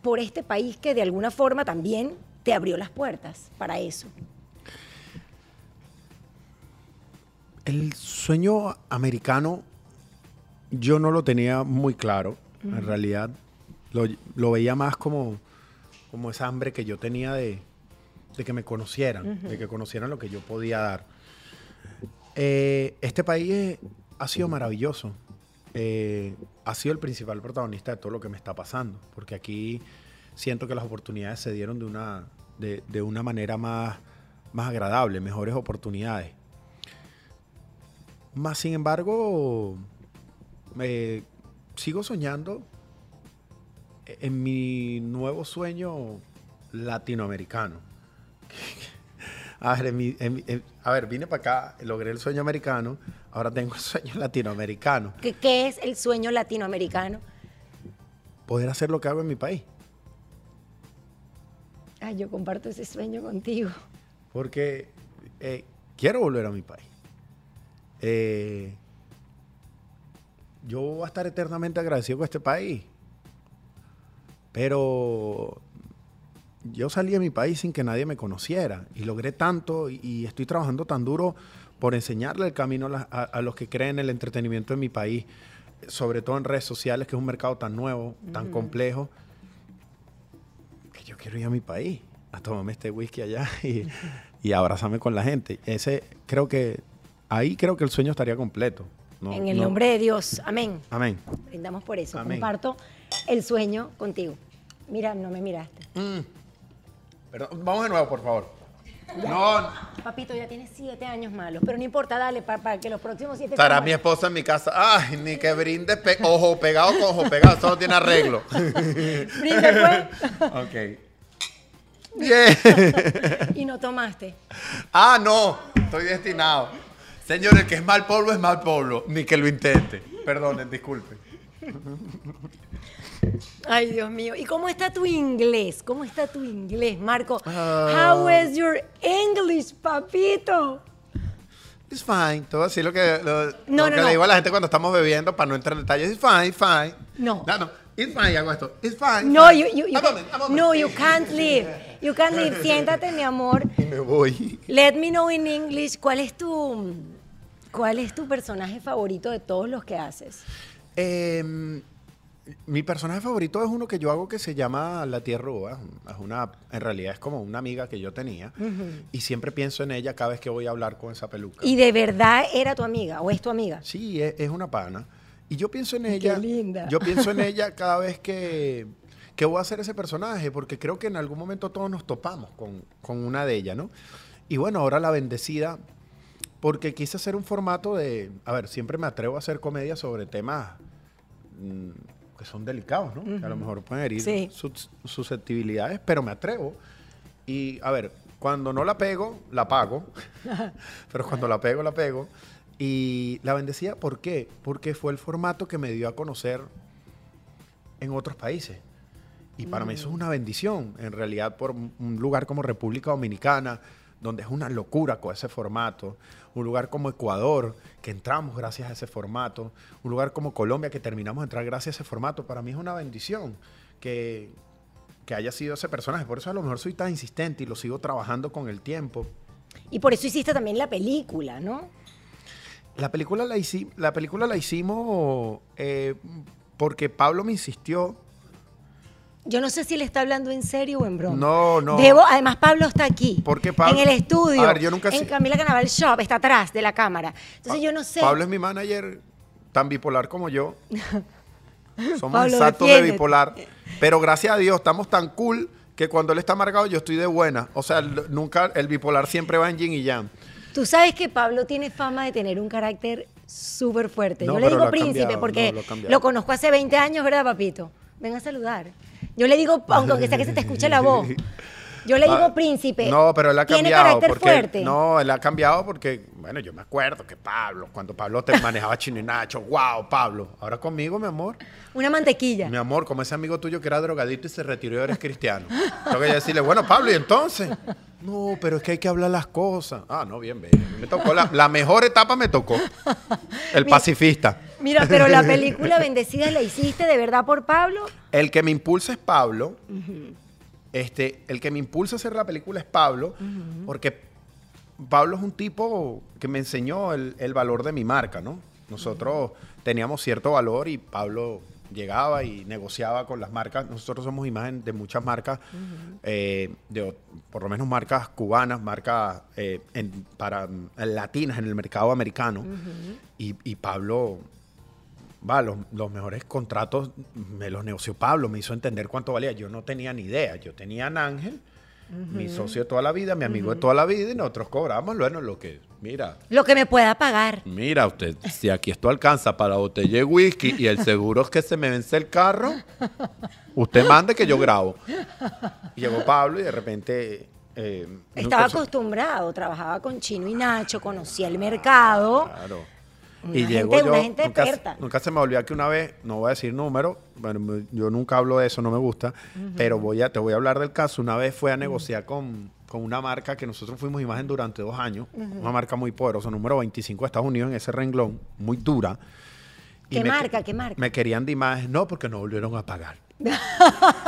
Speaker 2: por este país que de alguna forma también te abrió las puertas para eso?
Speaker 1: El sueño americano yo no lo tenía muy claro, en realidad. Lo, lo veía más como, como esa hambre que yo tenía de, de que me conocieran, de que conocieran lo que yo podía dar. Eh, este país ha sido maravilloso. Eh, ha sido el principal protagonista de todo lo que me está pasando, porque aquí siento que las oportunidades se dieron de una, de, una manera más, más agradable, mejores oportunidades. Más sin embargo, eh, sigo soñando en mi nuevo sueño latinoamericano. A ver, en mi- en mi- en- a ver, vine para acá, logré el sueño americano, ahora tengo el sueño latinoamericano.
Speaker 2: ¿Qué, qué es el sueño latinoamericano?
Speaker 1: Poder hacer lo que hago en mi país.
Speaker 2: Ay, yo comparto ese sueño contigo.
Speaker 1: Porque eh, quiero volver a mi país. Eh, yo voy a estar eternamente agradecido con este país. Pero yo salí de mi país sin que nadie me conociera y logré tanto y, y estoy trabajando tan duro por enseñarle el camino a, la- a- a los que creen en el entretenimiento en mi país, sobre todo en redes sociales, que es un mercado tan nuevo, tan complejo, que yo quiero ir a mi país a tomarme este whisky allá y, y abrazarme con la gente. Ese creo que ahí creo que el sueño estaría completo. No-
Speaker 2: en el
Speaker 1: no-
Speaker 2: nombre de Dios. Amén.
Speaker 1: Amén.
Speaker 2: Brindamos por eso.
Speaker 1: Amén.
Speaker 2: Comparto el sueño contigo. Mira, no me miraste.
Speaker 1: Perdón, vamos de nuevo, por favor. No,
Speaker 2: Papito, ya tienes siete años malos, pero no importa, dale, para, para que los próximos siete
Speaker 1: estará mi esposa en mi casa. Ay, ni que brinde pe- ojo pegado con ojo pegado, eso no tiene arreglo.
Speaker 2: Brinde, pues.
Speaker 1: ok. Bien.
Speaker 2: y no tomaste.
Speaker 1: Ah, no. estoy destinado. Señores, que es mal polvo es mal polvo, ni que lo intente. Perdonen, disculpen.
Speaker 2: Ay, Dios mío. ¿Y cómo está tu inglés? ¿Cómo está tu inglés, Marco?
Speaker 1: Ah.
Speaker 2: How is your English, papito?
Speaker 1: It's fine. Todo así lo que, lo,
Speaker 2: No,
Speaker 1: lo
Speaker 2: no,
Speaker 1: que
Speaker 2: no.
Speaker 1: le digo a la gente cuando estamos bebiendo para no entrar en detalles. It's fine, it's fine.
Speaker 2: No.
Speaker 1: No, no. It's fine, hago esto. It's fine.
Speaker 2: No,
Speaker 1: fine.
Speaker 2: you, you, you
Speaker 1: moment.
Speaker 2: no, you can't leave. You can't leave. Siéntate, mi amor.
Speaker 1: Y me voy.
Speaker 2: Let me know in English cuál es tu cuál es tu personaje favorito de todos los que haces.
Speaker 1: Eh, mi personaje favorito es uno que yo hago que se llama La Tía Rúa. Es una, en realidad es como una amiga que yo tenía. Y siempre pienso en ella cada vez que voy a hablar con esa peluca.
Speaker 2: Y de verdad era tu amiga o es tu amiga.
Speaker 1: Sí, es, es una pana. Y yo pienso en ella.
Speaker 2: linda.
Speaker 1: Yo pienso en ella cada vez que, que voy a hacer ese personaje, porque creo que en algún momento todos nos topamos con, con una de ellas, ¿no? Y bueno, ahora la bendecida, porque quise hacer un formato de. A ver, siempre me atrevo a hacer comedia sobre temas mm, que son delicados, ¿no? Que a lo mejor pueden herir
Speaker 2: Sí.
Speaker 1: sus- susceptibilidades, pero me atrevo. Y a ver, cuando no la pego, la pago. pero cuando la pego, la pego. Y la bendecida, ¿por qué? Porque fue el formato que me dio a conocer en otros países. Y para mí eso es una bendición. En realidad, por un lugar como República Dominicana, donde es una locura con ese formato. Un lugar como Ecuador, que entramos gracias a ese formato. Un lugar como Colombia, que terminamos de entrar gracias a ese formato. Para mí es una bendición que, que haya sido ese personaje. Por eso a lo mejor soy tan insistente y lo sigo trabajando con el tiempo.
Speaker 2: Y por eso hiciste también la película, ¿no?
Speaker 1: La película la, hici- la, película la hicimos eh, porque Pablo me insistió.
Speaker 2: Yo no sé si le está hablando en serio o en broma.
Speaker 1: No, no.
Speaker 2: Debo, además Pablo está aquí.
Speaker 1: Porque Pablo-
Speaker 2: en el estudio.
Speaker 1: A ver, yo nunca
Speaker 2: en
Speaker 1: sé-
Speaker 2: Camila Canaval Shop, está atrás de la cámara. Entonces yo no sé.
Speaker 1: Pablo es mi manager, tan bipolar como yo. Somos
Speaker 2: Pablo,
Speaker 1: exactos de bipolar. Pero gracias a Dios estamos tan cool que cuando él está amargado yo estoy de buena. O sea, nunca, el bipolar siempre va en yin y yang.
Speaker 2: Tú sabes que Pablo tiene fama de tener un carácter súper fuerte.
Speaker 1: No,
Speaker 2: Yo le digo príncipe
Speaker 1: cambiado,
Speaker 2: porque
Speaker 1: no, lo
Speaker 2: conozco hace 20 años, ¿verdad, papito? Ven a saludar. Yo le digo, aunque aunque sea que se te escuche la voz. Yo le digo
Speaker 1: Ah,
Speaker 2: príncipe.
Speaker 1: No, pero él ha
Speaker 2: Tiene
Speaker 1: cambiado.
Speaker 2: carácter
Speaker 1: porque,
Speaker 2: fuerte.
Speaker 1: No, él ha cambiado porque, bueno, yo me acuerdo que Pablo, cuando Pablo te manejaba chino y nacho, wow, Pablo. Ahora conmigo, mi amor.
Speaker 2: Una mantequilla.
Speaker 1: Mi amor, como ese amigo tuyo que era drogadito y se retiró y eres cristiano. Tengo que decirle, bueno, Pablo, ¿y entonces? No, pero es que hay que hablar las cosas. Ah, no, bien, bien. Me tocó la, la mejor etapa me tocó. El
Speaker 2: Mira.
Speaker 1: pacifista.
Speaker 2: Mira, pero la película Bendecida la hiciste de verdad por Pablo.
Speaker 1: El que me impulsa es Pablo. Este, el que me impulsa a hacer la película es Pablo, porque Pablo es un tipo que me enseñó el, el valor de mi marca, ¿no? Nosotros teníamos cierto valor y Pablo llegaba y negociaba con las marcas. Nosotros somos imagen de muchas marcas, eh, de, por lo menos marcas cubanas, marcas eh, en- para latinas en el mercado americano. y, y Pablo Va, los, los mejores contratos me los negoció Pablo, me hizo entender cuánto valía. Yo no tenía ni idea. Yo tenía a Ángel, mi socio de toda la vida, mi amigo de toda la vida, y nosotros cobramos, bueno, lo que, mira,
Speaker 2: Lo que me pueda pagar.
Speaker 1: mira usted, si aquí esto alcanza para la botella de whisky y el seguro es que se me vence el carro, usted mande que yo grabo. Y llegó Pablo y de repente... eh,
Speaker 2: Estaba acostumbrado, trabajaba con Chino y Nacho, conocía el mercado.
Speaker 1: Claro.
Speaker 2: Una
Speaker 1: y
Speaker 2: gente-
Speaker 1: llegó yo,
Speaker 2: una gente
Speaker 1: nunca,
Speaker 2: experta.
Speaker 1: nunca se me olvida que una vez, no voy a decir número, bueno, yo nunca hablo de eso, no me gusta, pero voy a, te voy a hablar del caso. Una vez fue a negociar con, con una marca que nosotros fuimos imagen durante dos años, una marca muy poderosa, número 25 de Estados Unidos en ese renglón, muy dura. Y
Speaker 2: ¿Qué
Speaker 1: me-
Speaker 2: marca? ¿Qué marca?
Speaker 1: Me querían de imagen, no, porque no volvieron a pagar.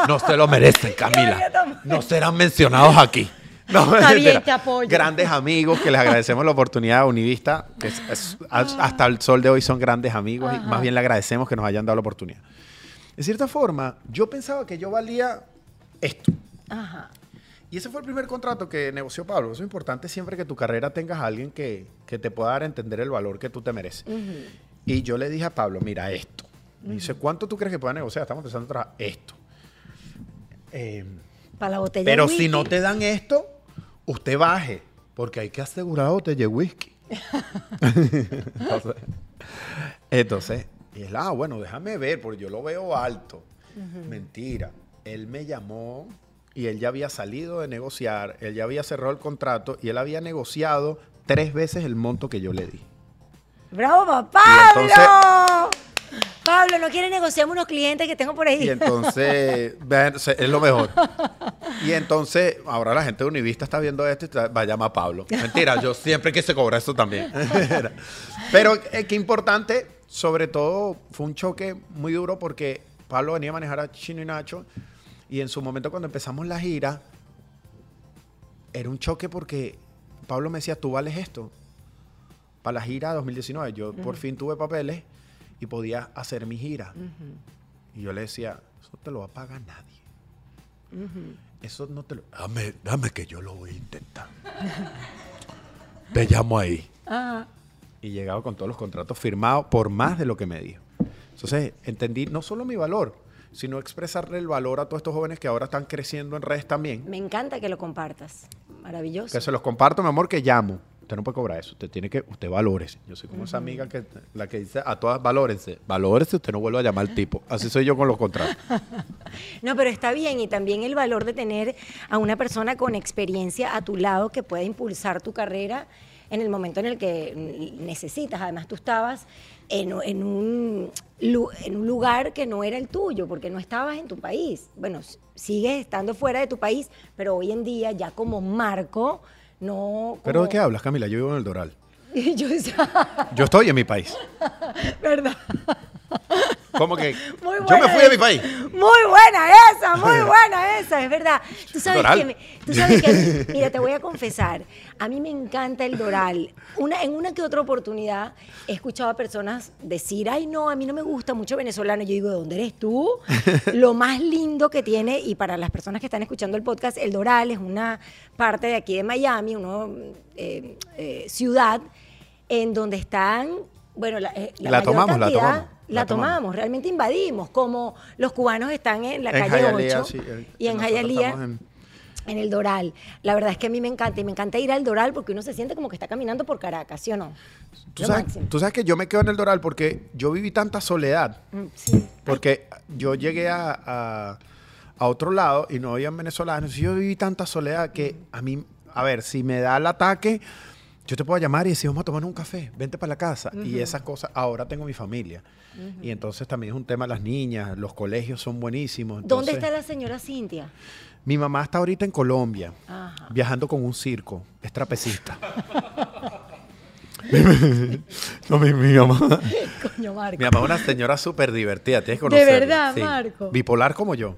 Speaker 1: No se lo merecen, Camila. No serán mencionados aquí. No,
Speaker 2: Está bien, te apoyo.
Speaker 1: Grandes amigos que les agradecemos la oportunidad a Univista, que es- es- hasta el sol de hoy son grandes amigos y más bien le agradecemos que nos hayan dado la oportunidad. De cierta forma, yo pensaba que yo valía esto.
Speaker 2: Ajá.
Speaker 1: Y ese fue el primer contrato que negoció Pablo. Eso es importante siempre que tu carrera tengas a alguien que, que te pueda dar a entender el valor que tú te mereces. Y yo le dije a Pablo, mira esto. Me dice, ¿cuánto tú crees que pueda negociar? Estamos empezando a trabajar esto. Eh,
Speaker 2: Para la botella
Speaker 1: pero
Speaker 2: de
Speaker 1: si no te dan esto, usted baje, porque hay que asegurar botella whisky. entonces, entonces, y él, ah, bueno, déjame ver, porque yo lo veo alto. Mentira. Él me llamó y él ya había salido de negociar, él ya había cerrado el contrato y él había negociado tres veces el monto que yo le di.
Speaker 2: ¡Bravo, papá!
Speaker 1: Y entonces-
Speaker 2: ¡Pablo! ¿no quiere negociar unos clientes que tengo por ahí?
Speaker 1: Y entonces, es lo mejor. Y entonces, ahora la gente de Univista está viendo esto y va a llamar a Pablo. Mentira, yo siempre quise cobrar eso también. Pero eh, qué importante, sobre todo, fue un choque muy duro porque Pablo venía a manejar a Chino y Nacho. Y en su momento, cuando empezamos la gira, era un choque porque Pablo me decía, tú vales esto. Para la gira 2019, yo por fin tuve papeles y podía hacer mi gira. Y yo le decía, eso te lo va a pagar nadie. Eso no te lo... Dame, dame que yo lo voy a intentar. te llamo ahí.
Speaker 2: Ah,
Speaker 1: Y llegaba con todos los contratos firmados por más de lo que me dijo. Entonces entendí no solo mi valor, sino expresarle el valor a todos estos jóvenes que ahora están creciendo en redes también.
Speaker 2: me encanta que lo compartas. Maravilloso.
Speaker 1: Que se los comparto, mi amor, que llamo. Usted no puede cobrar eso. Usted tiene que, usted valórese. Yo soy como esa amiga que la que dice a todas valórense. Valórese, usted no vuelva a llamar al tipo. Así soy yo con los contratos.
Speaker 2: No, pero está bien y también el valor de tener a una persona con experiencia a tu lado que pueda impulsar tu carrera en el momento en el que necesitas. Además, tú estabas en, en un, en un lugar que no era el tuyo, porque no estabas en tu país. Bueno, sigues estando fuera de tu país, pero hoy en día ya como marco, no...
Speaker 1: ¿Pero de qué hablas, Camila? Yo vivo en el Doral.
Speaker 2: Y yo
Speaker 1: Yo estoy en mi país.
Speaker 2: ¿verdad?
Speaker 1: ¿Cómo que?
Speaker 2: Muy
Speaker 1: yo me fui de mi país.
Speaker 2: Muy buena esa, muy buena esa, es verdad. Tú sabes
Speaker 1: Doral.
Speaker 2: que, me- tú sabes que, mira, te voy a confesar, a mí me encanta el Doral. Una, en una que otra oportunidad he escuchado a personas decir, ay no, a mí no me gusta mucho venezolano. Yo digo, ¿de dónde eres tú? Lo más lindo que tiene, y para las personas que están escuchando el podcast, el Doral es una parte de aquí de Miami, una ciudad en donde están, bueno, la, eh, la
Speaker 1: La
Speaker 2: mayor
Speaker 1: tomamos, la tomamos,
Speaker 2: la
Speaker 1: la tomamos.
Speaker 2: tomamos, realmente invadimos, como los cubanos están en la
Speaker 1: En
Speaker 2: calle
Speaker 1: Hialeah,
Speaker 2: 8
Speaker 1: sí, eh,
Speaker 2: y en
Speaker 1: estamos en-
Speaker 2: en el Doral. La verdad es que a mí me encanta y me encanta ir al Doral porque uno se siente como que está caminando por Caracas, ¿sí o no?
Speaker 1: ¿Tú sabes,
Speaker 2: máximo.
Speaker 1: tú sabes que yo me quedo en el Doral porque yo viví tanta soledad.
Speaker 2: Mm, Sí.
Speaker 1: Porque yo llegué a, a- a otro lado y no habían venezolanos. Y yo viví tanta soledad que a mí, a ver, si me da el ataque, yo te puedo llamar y decir, vamos a tomar un café, vente para la casa. Y esas cosas, ahora tengo mi familia. Y entonces también es un tema las niñas, los colegios son buenísimos.
Speaker 2: ¿Dónde está la señora Cintia?
Speaker 1: Mi mamá está ahorita en Colombia,
Speaker 2: Ajá.
Speaker 1: viajando con un circo, es trapecista. no, mi, mi mamá.
Speaker 2: Coño, Marco.
Speaker 1: Mi mamá es una señora súper divertida, tienes que
Speaker 2: ¿De
Speaker 1: conocerla.
Speaker 2: verdad, Marco?
Speaker 1: Bipolar como yo.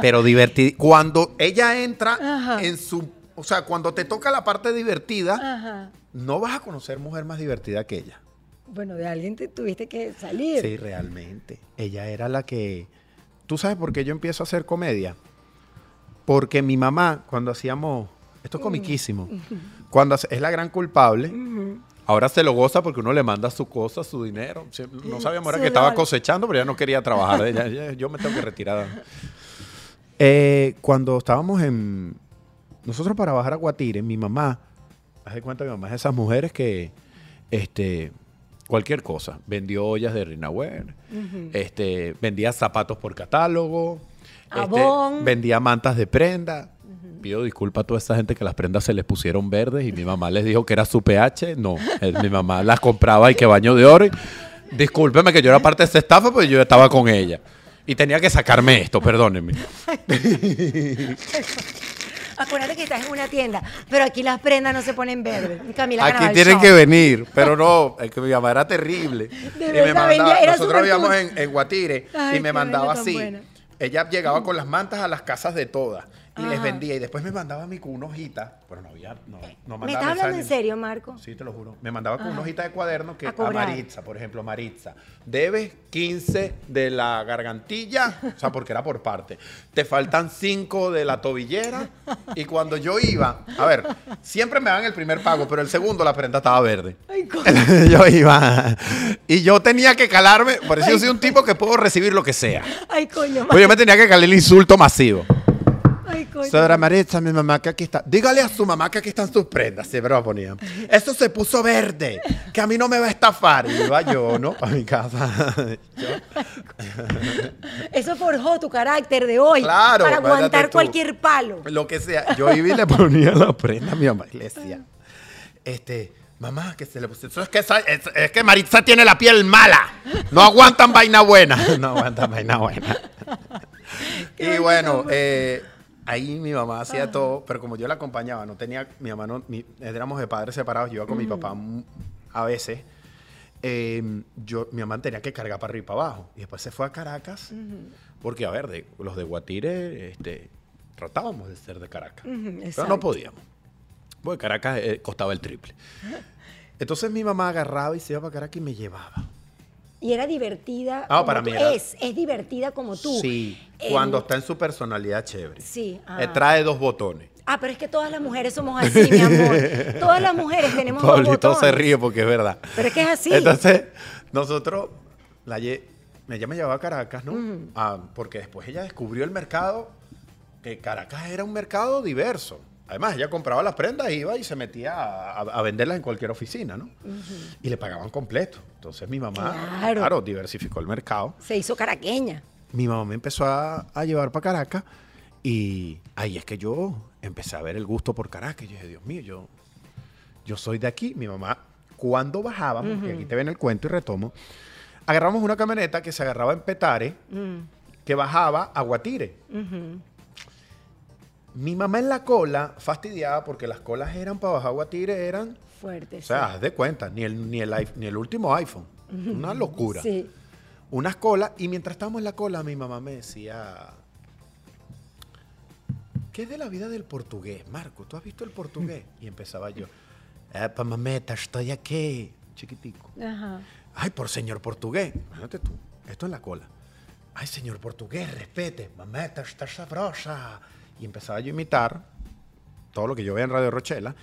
Speaker 1: Pero divertida. Cuando ella entra
Speaker 2: Ajá.
Speaker 1: en su... O sea, cuando te toca la parte divertida,
Speaker 2: Ajá.
Speaker 1: no vas a conocer mujer más divertida que ella.
Speaker 2: Bueno, de alguien te tuviste que salir.
Speaker 1: Sí, realmente. Ella era la que... ¿Tú sabes por qué yo empiezo a hacer comedia? Porque mi mamá, cuando hacíamos... Esto es comiquísimo. Cuando es la gran culpable, ahora se lo goza porque uno le manda su cosa, su dinero. No sabíamos
Speaker 2: Su
Speaker 1: que estaba cosechando, pero ya no quería trabajar. Ella- ella- yo me tengo que retirar. Eh, cuando estábamos en... Nosotros para bajar a Guatire, mi mamá, haz de cuenta mi mamá es de esas mujeres que, este, cualquier cosa, vendió ollas de Rinaware, este, vendía zapatos por catálogo, este, vendía mantas de prenda. Pido disculpas a toda esa gente que las prendas se les pusieron verdes y mi mamá les dijo que era su pH. No, eh, mi mamá las compraba y que baño de oro. Discúlpeme que yo era parte de esa estafa, porque yo estaba con ella. Y tenía que sacarme esto, perdónenme.
Speaker 2: Acuérdate que estás en una tienda, pero aquí las prendas no se ponen verdes. Camila
Speaker 1: Aquí tienen
Speaker 2: Show.
Speaker 1: que venir, pero no, es que mi mamá era terrible. y me mandaba,
Speaker 2: era
Speaker 1: nosotros vivíamos en, en Guatire
Speaker 2: Ay,
Speaker 1: y me mandaba así.
Speaker 2: buena.
Speaker 1: Ella llegaba con las mantas a las casas de todas y les vendía y después me mandaba a mí con una hojita, pero no había, no, no
Speaker 2: ¿Me
Speaker 1: mandaba
Speaker 2: estás hablando en serio, Marco?
Speaker 1: Sí, te lo juro. Me mandaba con
Speaker 2: Ajá.
Speaker 1: una hojita de cuaderno que
Speaker 2: A.
Speaker 1: Maritza, por ejemplo, Maritza, debes 15 de la gargantilla, o sea, porque era por parte. Te faltan 5 de la tobillera y cuando yo iba, a ver, siempre me dan el primer pago, pero el segundo la prenda estaba verde.
Speaker 2: Ay,
Speaker 1: yo iba y yo tenía que calarme, por eso yo soy un tipo que puedo recibir lo que sea.
Speaker 2: Ay, coño,
Speaker 1: Pues yo me tenía que calar el insulto masivo.
Speaker 2: Ay, coño.
Speaker 1: Señora Maritza, mi mamá que aquí está. Dígale a su mamá que aquí están sus prendas. Siempre lo ponían. Esto se puso verde, que a mí no me va a estafar. Y iba yo, ¿no? A mi casa. Yo,
Speaker 2: Eso forjó tu carácter de hoy.
Speaker 1: Claro,
Speaker 2: Para aguantar
Speaker 1: tú.
Speaker 2: cualquier palo.
Speaker 1: lo que sea. Yo iba y le ponía la prenda a mi mamá y le decía. este, mamá, que se le puso. Eso es que, esa- es, es que Maritza tiene la piel mala. No aguantan vaina buena. No aguantan vaina buena. y bueno, eh, ahí mi mamá hacía todo, pero como yo la acompañaba, no tenía, mi mamá no, mi- éramos de padres separados, yo iba con mi papá a veces. eh, yo, mi mamá tenía que cargar para arriba y para abajo. Y después se fue a Caracas, porque, a ver, de, los de Guatire, este, tratábamos de ser de Caracas. Pero no podíamos. Porque Caracas eh, costaba el triple. Entonces mi mamá agarraba y se iba para Caracas y me llevaba.
Speaker 2: Y era divertida.
Speaker 1: Ah,
Speaker 2: como
Speaker 1: para
Speaker 2: tú.
Speaker 1: mí era-
Speaker 2: Es, es divertida como tú.
Speaker 1: Sí,
Speaker 2: En-
Speaker 1: cuando está en su personalidad chévere.
Speaker 2: Sí, ah.
Speaker 1: Eh, trae dos botones.
Speaker 2: Ah, pero es que todas las mujeres somos así, mi amor. Todas las mujeres tenemos dos botones.
Speaker 1: se ríe porque es verdad.
Speaker 2: Pero es que es así.
Speaker 1: Entonces, nosotros, la lle- ella me llevaba a Caracas, ¿no? Ah, porque después ella descubrió el mercado, que Caracas era un mercado diverso. Además, ella compraba las prendas, iba y se metía a, venderlas en cualquier oficina, ¿no? Y le pagaban completo. Entonces mi mamá,
Speaker 2: Claro.
Speaker 1: claro, diversificó el mercado.
Speaker 2: Se hizo caraqueña.
Speaker 1: mi mamá me empezó a, a llevar para Caracas y ahí es que yo empecé a ver el gusto por Caracas. Y yo dije, Dios mío, yo, yo soy de aquí. Mi mamá, cuando bajábamos, y aquí te ven el cuento y retomo, agarramos una camioneta que se agarraba en Petare, que bajaba a Guatire. Mi mamá en la cola, fastidiada porque las colas eran para bajar Guatire, eran,
Speaker 2: Fuerte.
Speaker 1: o sea, haz de cuenta, ni el, ni el, ni el último iPhone. Una locura
Speaker 2: Sí.
Speaker 1: unas colas y mientras estábamos en la cola mi mamá me decía ¿qué es de la vida del portugués? Marco, ¿tú has visto el portugués? Y empezaba yo Epa, mameta, estoy aquí chiquitico
Speaker 2: Ajá.
Speaker 1: ay, por señor portugués imagínate tú, esto en la cola ay, señor portugués, respete mameta, está sabrosa y empezaba yo a imitar todo lo que yo veía en Radio Rochela,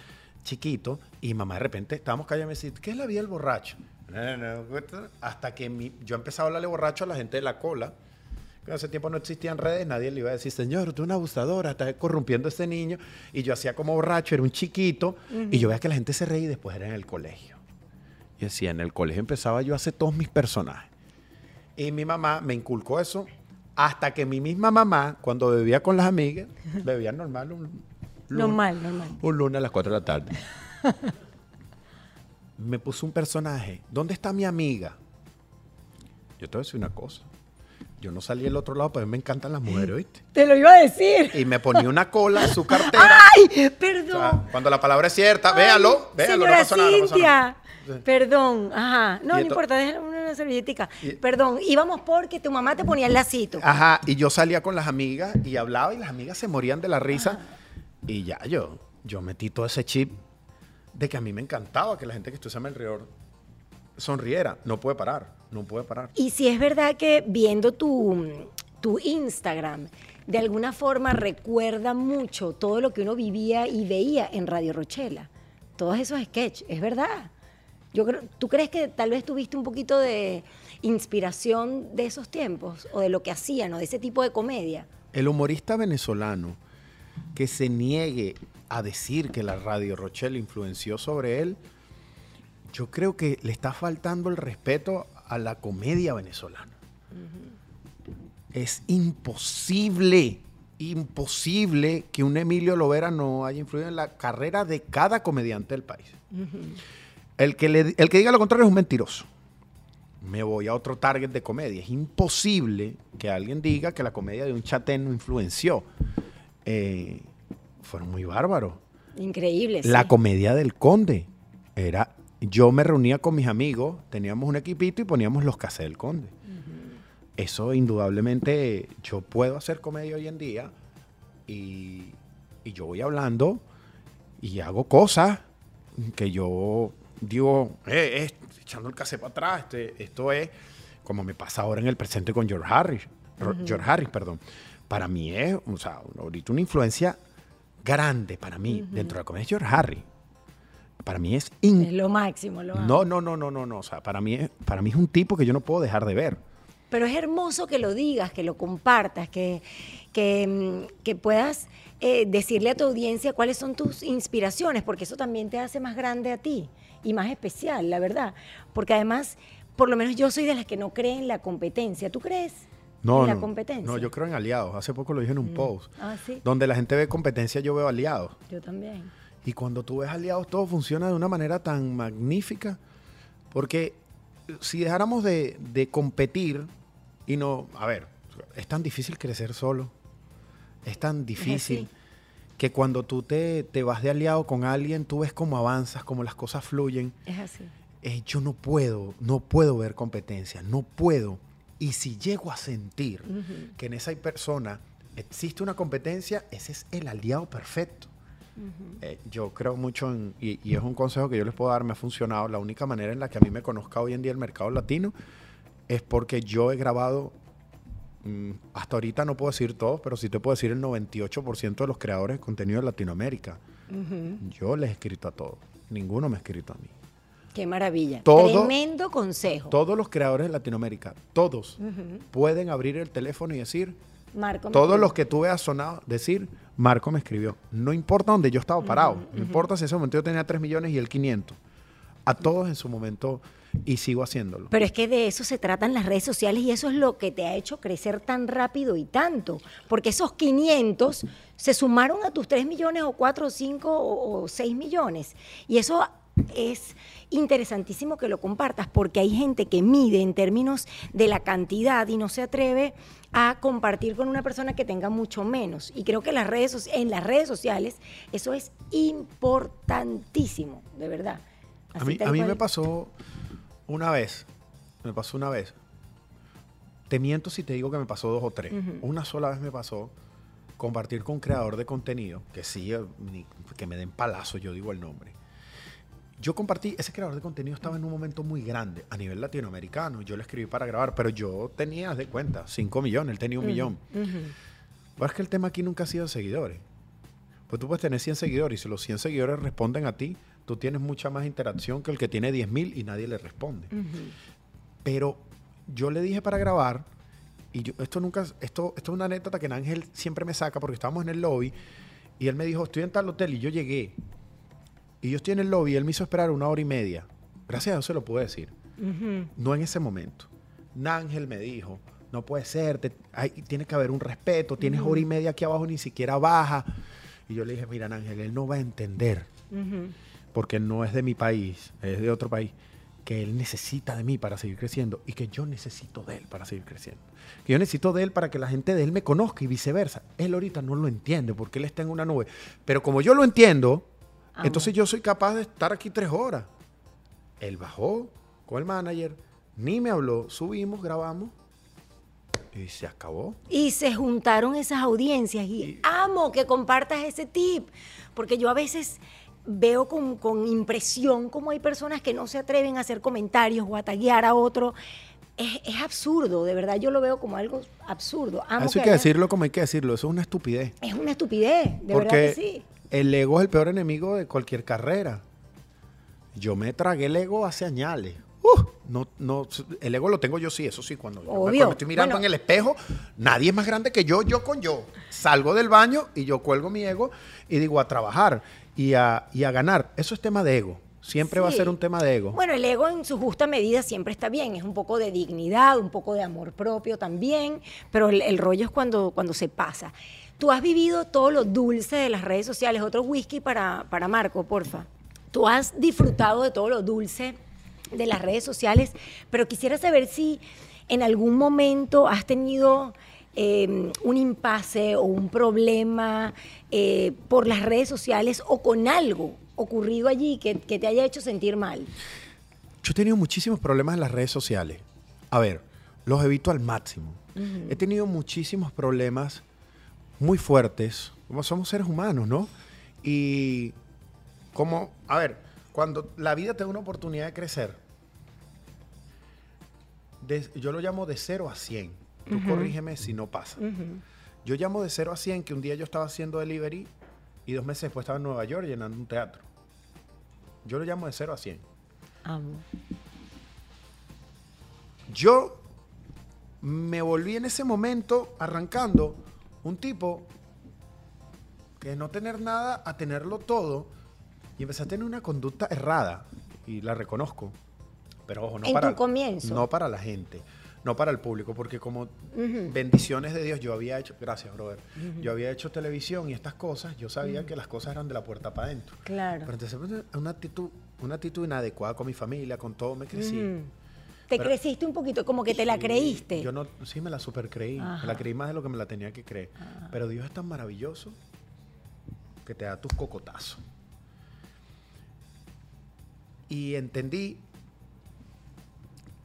Speaker 1: chiquito, y mamá de repente estábamos callados y me decía, ¿qué es la vida del borracho? No, no, no, Hasta que mi- yo empezaba a hablarle borracho a la gente de la cola. que En ese tiempo no existían redes, nadie le iba a decir, señor, tú una abusadora, estás corrompiendo a ese niño. Y yo hacía como borracho, era un chiquito, y yo veía que la gente se reía y después era en el colegio. Y decía, en el colegio empezaba yo a hacer todos mis personajes. Y mi mamá me inculcó eso hasta que mi misma mamá, cuando bebía con las amigas, bebía normal un lunes,
Speaker 2: Normal, normal.
Speaker 1: un lunes a las 4 de la tarde. me puso un personaje. ¿Dónde está mi amiga? Yo te voy a decir una cosa. Yo no salí del otro lado, pero a mí me encantan las mujeres, ¿oíste?
Speaker 2: Te lo iba a decir.
Speaker 1: Y me ponía una cola en su cartera.
Speaker 2: ¡Ay!
Speaker 1: O sea,
Speaker 2: Perdón.
Speaker 1: cuando la palabra es cierta,
Speaker 2: Ay,
Speaker 1: véalo, véalo, no
Speaker 2: Señora
Speaker 1: pasa nada. no pasa nada.
Speaker 2: Perdón, ajá. No, no importa, déjame una servilletica.
Speaker 1: Y-
Speaker 2: Perdón, íbamos porque tu mamá te ponía el lacito.
Speaker 1: Ajá, y yo salía con las amigas y hablaba y las amigas se morían de la risa. Y ya yo, yo metí todo ese chip de que a mí me encantaba que la gente que estuviese a mi alrededor sonriera. No puede parar, no puede parar.
Speaker 2: Y si es verdad que viendo tu, tu Instagram, de alguna forma recuerda mucho todo lo que uno vivía y veía en Radio Rochela. Todos esos sketches, es verdad. Yo creo, ¿Tú crees que tal vez tuviste un poquito de inspiración de esos tiempos o de lo que hacían o de ese tipo de comedia?
Speaker 1: El humorista venezolano que se niegue a decir que la radio Rochelle influenció sobre él, yo creo que le está faltando el respeto a la comedia venezolana. Es imposible, imposible que un Emilio Lovera no haya influido en la carrera de cada comediante del país. El, que le- el que diga lo contrario es un mentiroso. Me voy a otro target de comedia. Es imposible que alguien diga que la comedia de un chatén no influenció. Eh, fueron muy bárbaros.
Speaker 2: Increíble. sí.
Speaker 1: La comedia del conde era. Yo me reunía con mis amigos, teníamos un equipito y poníamos los cassettes del conde. Eso indudablemente yo puedo hacer comedia hoy en día y, y yo voy hablando y hago cosas que yo digo, eh, eh, echando el cassette para atrás, este, esto es como me pasa ahora en el presente con George Harris. George Harris, perdón. Para mí es, o sea, ahorita una influencia grande para mí dentro de la comedia es George Harris. Para mí es in-
Speaker 2: Es lo máximo. Lo
Speaker 1: no, no, no, no, no, no. O sea, para mí, es, para mí es un tipo que yo no puedo dejar de ver.
Speaker 2: Pero es hermoso que lo digas, que lo compartas, que, que, mm, que puedas eh, decirle a tu audiencia cuáles son tus inspiraciones, porque eso también te hace más grande a ti y más especial, la verdad. Porque además, por lo menos yo soy de las que no creen en la competencia. ¿Tú crees
Speaker 1: No,
Speaker 2: en la competencia?
Speaker 1: no, yo creo en aliados. Hace poco lo dije en un post.
Speaker 2: Ah, sí.
Speaker 1: Donde la gente ve competencia, yo veo aliados.
Speaker 2: Yo también.
Speaker 1: Y cuando tú ves aliados, todo funciona de una manera tan magnífica. Porque si dejáramos de, de competir y no, a ver, es tan difícil crecer solo. Es tan difícil. Que cuando tú te, te vas de aliado con alguien, tú ves cómo avanzas, cómo las cosas fluyen.
Speaker 2: Es así.
Speaker 1: Eh, yo no puedo, no puedo ver competencia, no puedo. Y si llego a sentir que en esa persona existe una competencia, ese es el aliado perfecto. Eh, yo creo mucho en, y, y es un consejo que yo les puedo dar, me ha funcionado. La única manera en la que a mí me conozca hoy en día el mercado latino es porque yo he grabado, hasta ahorita no puedo decir todo, pero sí te puedo decir el 98% de los creadores de contenido de Latinoamérica. Yo les he escrito a todos, ninguno me ha escrito a mí.
Speaker 2: Qué maravilla.
Speaker 1: Todo-
Speaker 2: Tremendo consejo.
Speaker 1: Todos los creadores de Latinoamérica, todos, pueden abrir el teléfono y decir,
Speaker 2: Marco. me
Speaker 1: todos
Speaker 2: escribió.
Speaker 1: los que tú veas sonado, decir, Marco me escribió. No importa dónde yo estaba parado, no importa si en ese momento yo tenía 3 millones y él 500. A todos en su momento y sigo haciéndolo.
Speaker 2: Pero es que de eso se tratan las redes sociales y eso es lo que te ha hecho crecer tan rápido y tanto. Porque esos 500 se sumaron a tus 3 millones o 4 o 5 o, o 6 millones. Y eso es interesantísimo que lo compartas porque hay gente que mide en términos de la cantidad y no se atreve a compartir con una persona que tenga mucho menos. Y creo que las redes, en las redes sociales eso es importantísimo, de verdad.
Speaker 1: A mí,
Speaker 2: tal
Speaker 1: a mí me pasó una vez, me pasó una vez. Te miento si te digo que me pasó dos o tres. Una sola vez me pasó compartir con un creador de contenido, que sí, eh, ni- que me den palazo, yo digo el nombre. Yo compartí, ese creador de contenido estaba en un momento muy grande a nivel latinoamericano. Yo le escribí para grabar, pero yo tenía, de cuenta, 5 millones, él tenía un millón. Pero es que el tema aquí nunca ha sido seguidores. Pues tú puedes tener 100 seguidores y si los 100 seguidores responden a ti, tú tienes mucha más interacción que el que tiene 10 mil y nadie le responde. Pero yo le dije para grabar, y yo, esto nunca, esto, esto es una anécdota que Ángel siempre me saca porque estábamos en el lobby y él me dijo, estoy en tal hotel y yo llegué. Y yo estoy en el lobby y él me hizo esperar una hora y media. Gracias a Dios se lo pude decir. No en ese momento. Nángel me dijo, no puede ser, te- hay- tiene que haber un respeto, tienes hora y media aquí abajo, ni siquiera baja. Y yo le dije, mira Nángel, él no va a entender. Porque no es de mi país, es de otro país, que él necesita de mí para seguir creciendo y que yo necesito de él para seguir creciendo. Que yo necesito de él para que la gente de él me conozca y viceversa. Él ahorita no lo entiende porque él está en una nube. Pero como yo lo entiendo, entonces yo soy capaz de estar aquí tres horas. Él bajó con el manager, ni me habló, subimos, grabamos y se acabó.
Speaker 2: Y se juntaron esas audiencias y amo que compartas ese tip, porque yo a veces veo con, con impresión cómo hay personas que no se atreven a hacer comentarios o a taguear a otro. Es, es absurdo, de verdad yo lo veo como algo absurdo. Amo
Speaker 1: Eso hay que
Speaker 2: haya-
Speaker 1: decirlo como hay que decirlo, eso es una estupidez.
Speaker 2: Es una estupidez, de verdad
Speaker 1: Porque
Speaker 2: que sí.
Speaker 1: el ego es el peor enemigo de cualquier carrera. Yo me tragué el ego hace añales. Uh, no, no, el ego lo tengo yo sí, eso sí, cuando yo me- estoy mirando
Speaker 2: Bueno.
Speaker 1: en el espejo, nadie es más grande que yo, yo con yo. Salgo del baño y yo cuelgo mi ego y digo a trabajar y a, y a ganar. Eso es tema de ego. Siempre va a ser un tema de ego.
Speaker 2: Bueno, el ego en su justa medida siempre está bien, es un poco de dignidad, un poco de amor propio también, pero el, el rollo es cuando, cuando se pasa. Tú has vivido todo lo dulce de las redes sociales, otro whisky para, para Marco, porfa. Tú has disfrutado de todo lo dulce de las redes sociales, pero quisiera saber si en algún momento has tenido eh, un impasse o un problema eh, por las redes sociales o con algo ocurrido allí que, que te haya hecho sentir mal.
Speaker 1: Yo he tenido muchísimos problemas en las redes sociales. A ver, los evito al máximo. He tenido muchísimos problemas muy fuertes, como somos seres humanos, ¿no? Y como, a ver, cuando la vida te da una oportunidad de crecer, de- yo lo llamo de 0 a 100. Tú corrígeme si no pasa. Yo llamo de 0 a 100 que un día yo estaba haciendo delivery y dos meses después estaba en Nueva York llenando un teatro. Yo lo llamo de 0 a 100.
Speaker 2: Amo.
Speaker 1: Yo me volví en ese momento arrancando un tipo que de no tener nada a tenerlo todo y empecé a tener una conducta errada y la reconozco. Pero ojo, no
Speaker 2: En
Speaker 1: para
Speaker 2: tu comienzo.
Speaker 1: no para la gente. no para el público, porque como bendiciones de Dios, yo había hecho, gracias, brother, yo había hecho televisión y estas cosas, yo sabía que las cosas eran de la puerta para adentro.
Speaker 2: Claro.
Speaker 1: Pero entonces una actitud, una actitud inadecuada con mi familia, con todo, me crecí.
Speaker 2: Te
Speaker 1: Pero-
Speaker 2: creciste un poquito, como que te la creíste.
Speaker 1: Yo no, sí me la super creí. Me la creí más de lo que me la tenía que creer. Pero Dios es tan maravilloso que te da tus cocotazos. Y entendí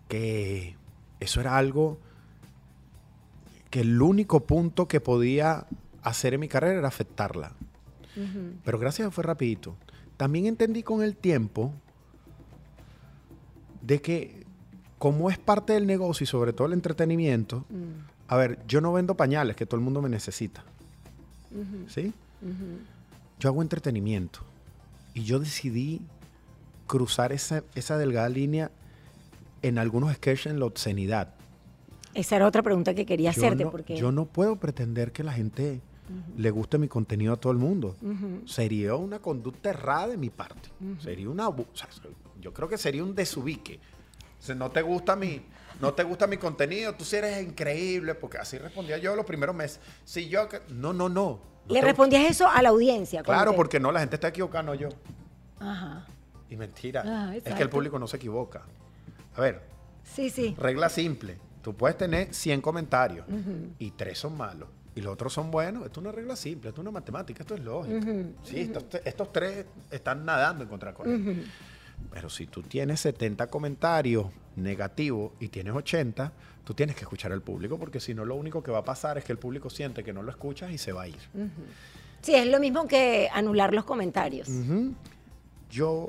Speaker 1: que eso era algo que el único punto que podía hacer en mi carrera era afectarla. Pero gracias a fue rapidito. También entendí con el tiempo de que como es parte del negocio y sobre todo el entretenimiento, a ver, yo no vendo pañales que todo el mundo me necesita. ¿Sí? Yo hago entretenimiento. Y yo decidí cruzar esa, esa delgada línea en algunos sketches en la obscenidad.
Speaker 2: Esa era otra pregunta que quería
Speaker 1: Yo
Speaker 2: hacerte,
Speaker 1: no,
Speaker 2: porque
Speaker 1: yo no puedo pretender que la gente le guste mi contenido a todo el mundo. Sería una conducta errada de mi parte. Sería una... o sea, yo creo que sería un desubique. O sea, no te gusta mi... No te gusta mi contenido, tú sí eres increíble, porque así respondía yo los primeros meses. Si yo... No, no, no. No
Speaker 2: le respondías eso a la audiencia.
Speaker 1: Claro,
Speaker 2: te-
Speaker 1: porque no, la gente está equivocada, no yo.
Speaker 2: Ajá.
Speaker 1: Y mentira.
Speaker 2: Ah,
Speaker 1: es que el público no se equivoca. A ver,
Speaker 2: Sí, sí.
Speaker 1: regla simple. Tú puedes tener 100 comentarios y tres son malos y los otros son buenos. Esto es una regla simple, esto es una matemática, esto es lógica. Sí, estos, estos tres están nadando en contra corriente. Pero si tú tienes 70 comentarios negativos y tienes 80, tú tienes que escuchar al público porque si no lo único que va a pasar es que el público siente que no lo escuchas y se va a ir.
Speaker 2: Sí, es lo mismo que anular los comentarios.
Speaker 1: Yo,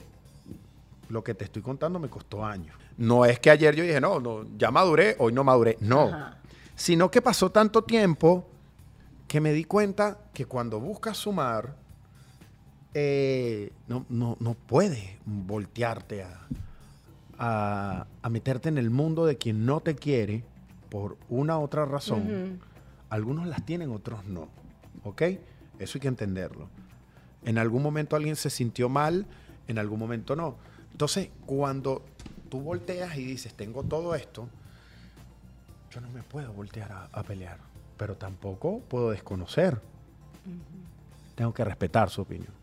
Speaker 1: lo que te estoy contando me costó años. No es que ayer yo dije, no, no ya maduré, hoy no maduré. No.
Speaker 2: Ajá.
Speaker 1: Sino que pasó tanto tiempo que me di cuenta que cuando buscas sumar, eh, no, no, no puedes voltearte a, a, a meterte en el mundo de quien no te quiere por una u otra razón. Algunos las tienen, otros no. ¿Ok? Eso hay que entenderlo. En algún momento alguien se sintió mal, en algún momento no. Entonces, cuando tú volteas y dices, tengo todo esto, yo no me puedo voltear a, a pelear, pero tampoco puedo desconocer. Tengo que respetar su opinión.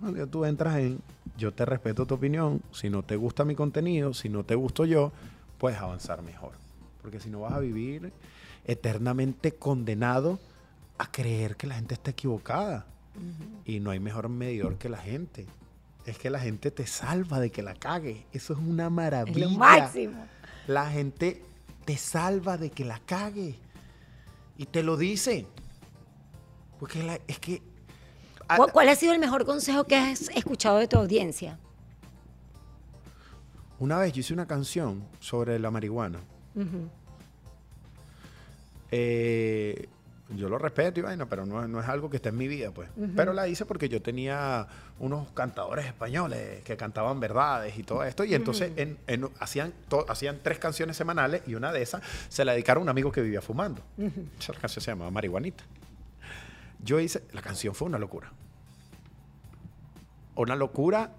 Speaker 1: Cuando tú entras en, yo te respeto tu opinión, si no te gusta mi contenido, si no te gusto yo, puedes avanzar mejor. Porque si no vas a vivir eternamente condenado a creer que la gente está equivocada. Y no hay mejor medidor que la gente. Es que la gente te salva de que la cague. Eso es una
Speaker 2: Es
Speaker 1: maravilla.
Speaker 2: lo máximo.
Speaker 1: La gente te salva de que la cague. Y te lo dice. Porque la- es que... a-
Speaker 2: ¿Cu- ¿Cuál ha sido el mejor consejo que has escuchado de tu audiencia?
Speaker 1: Una vez yo hice una canción sobre la marihuana. Eh, yo lo respeto y vaina, pero no, es- no es algo que esté en mi vida, pues. Pero la hice porque yo tenía unos cantadores españoles que cantaban verdades y todo esto. Y entonces en- en- hacían, to- hacían tres canciones semanales y una de esas se la dedicaron a un amigo que vivía fumando. Esa canción se llamaba Marihuanita. Yo hice, la canción fue una locura. Una locura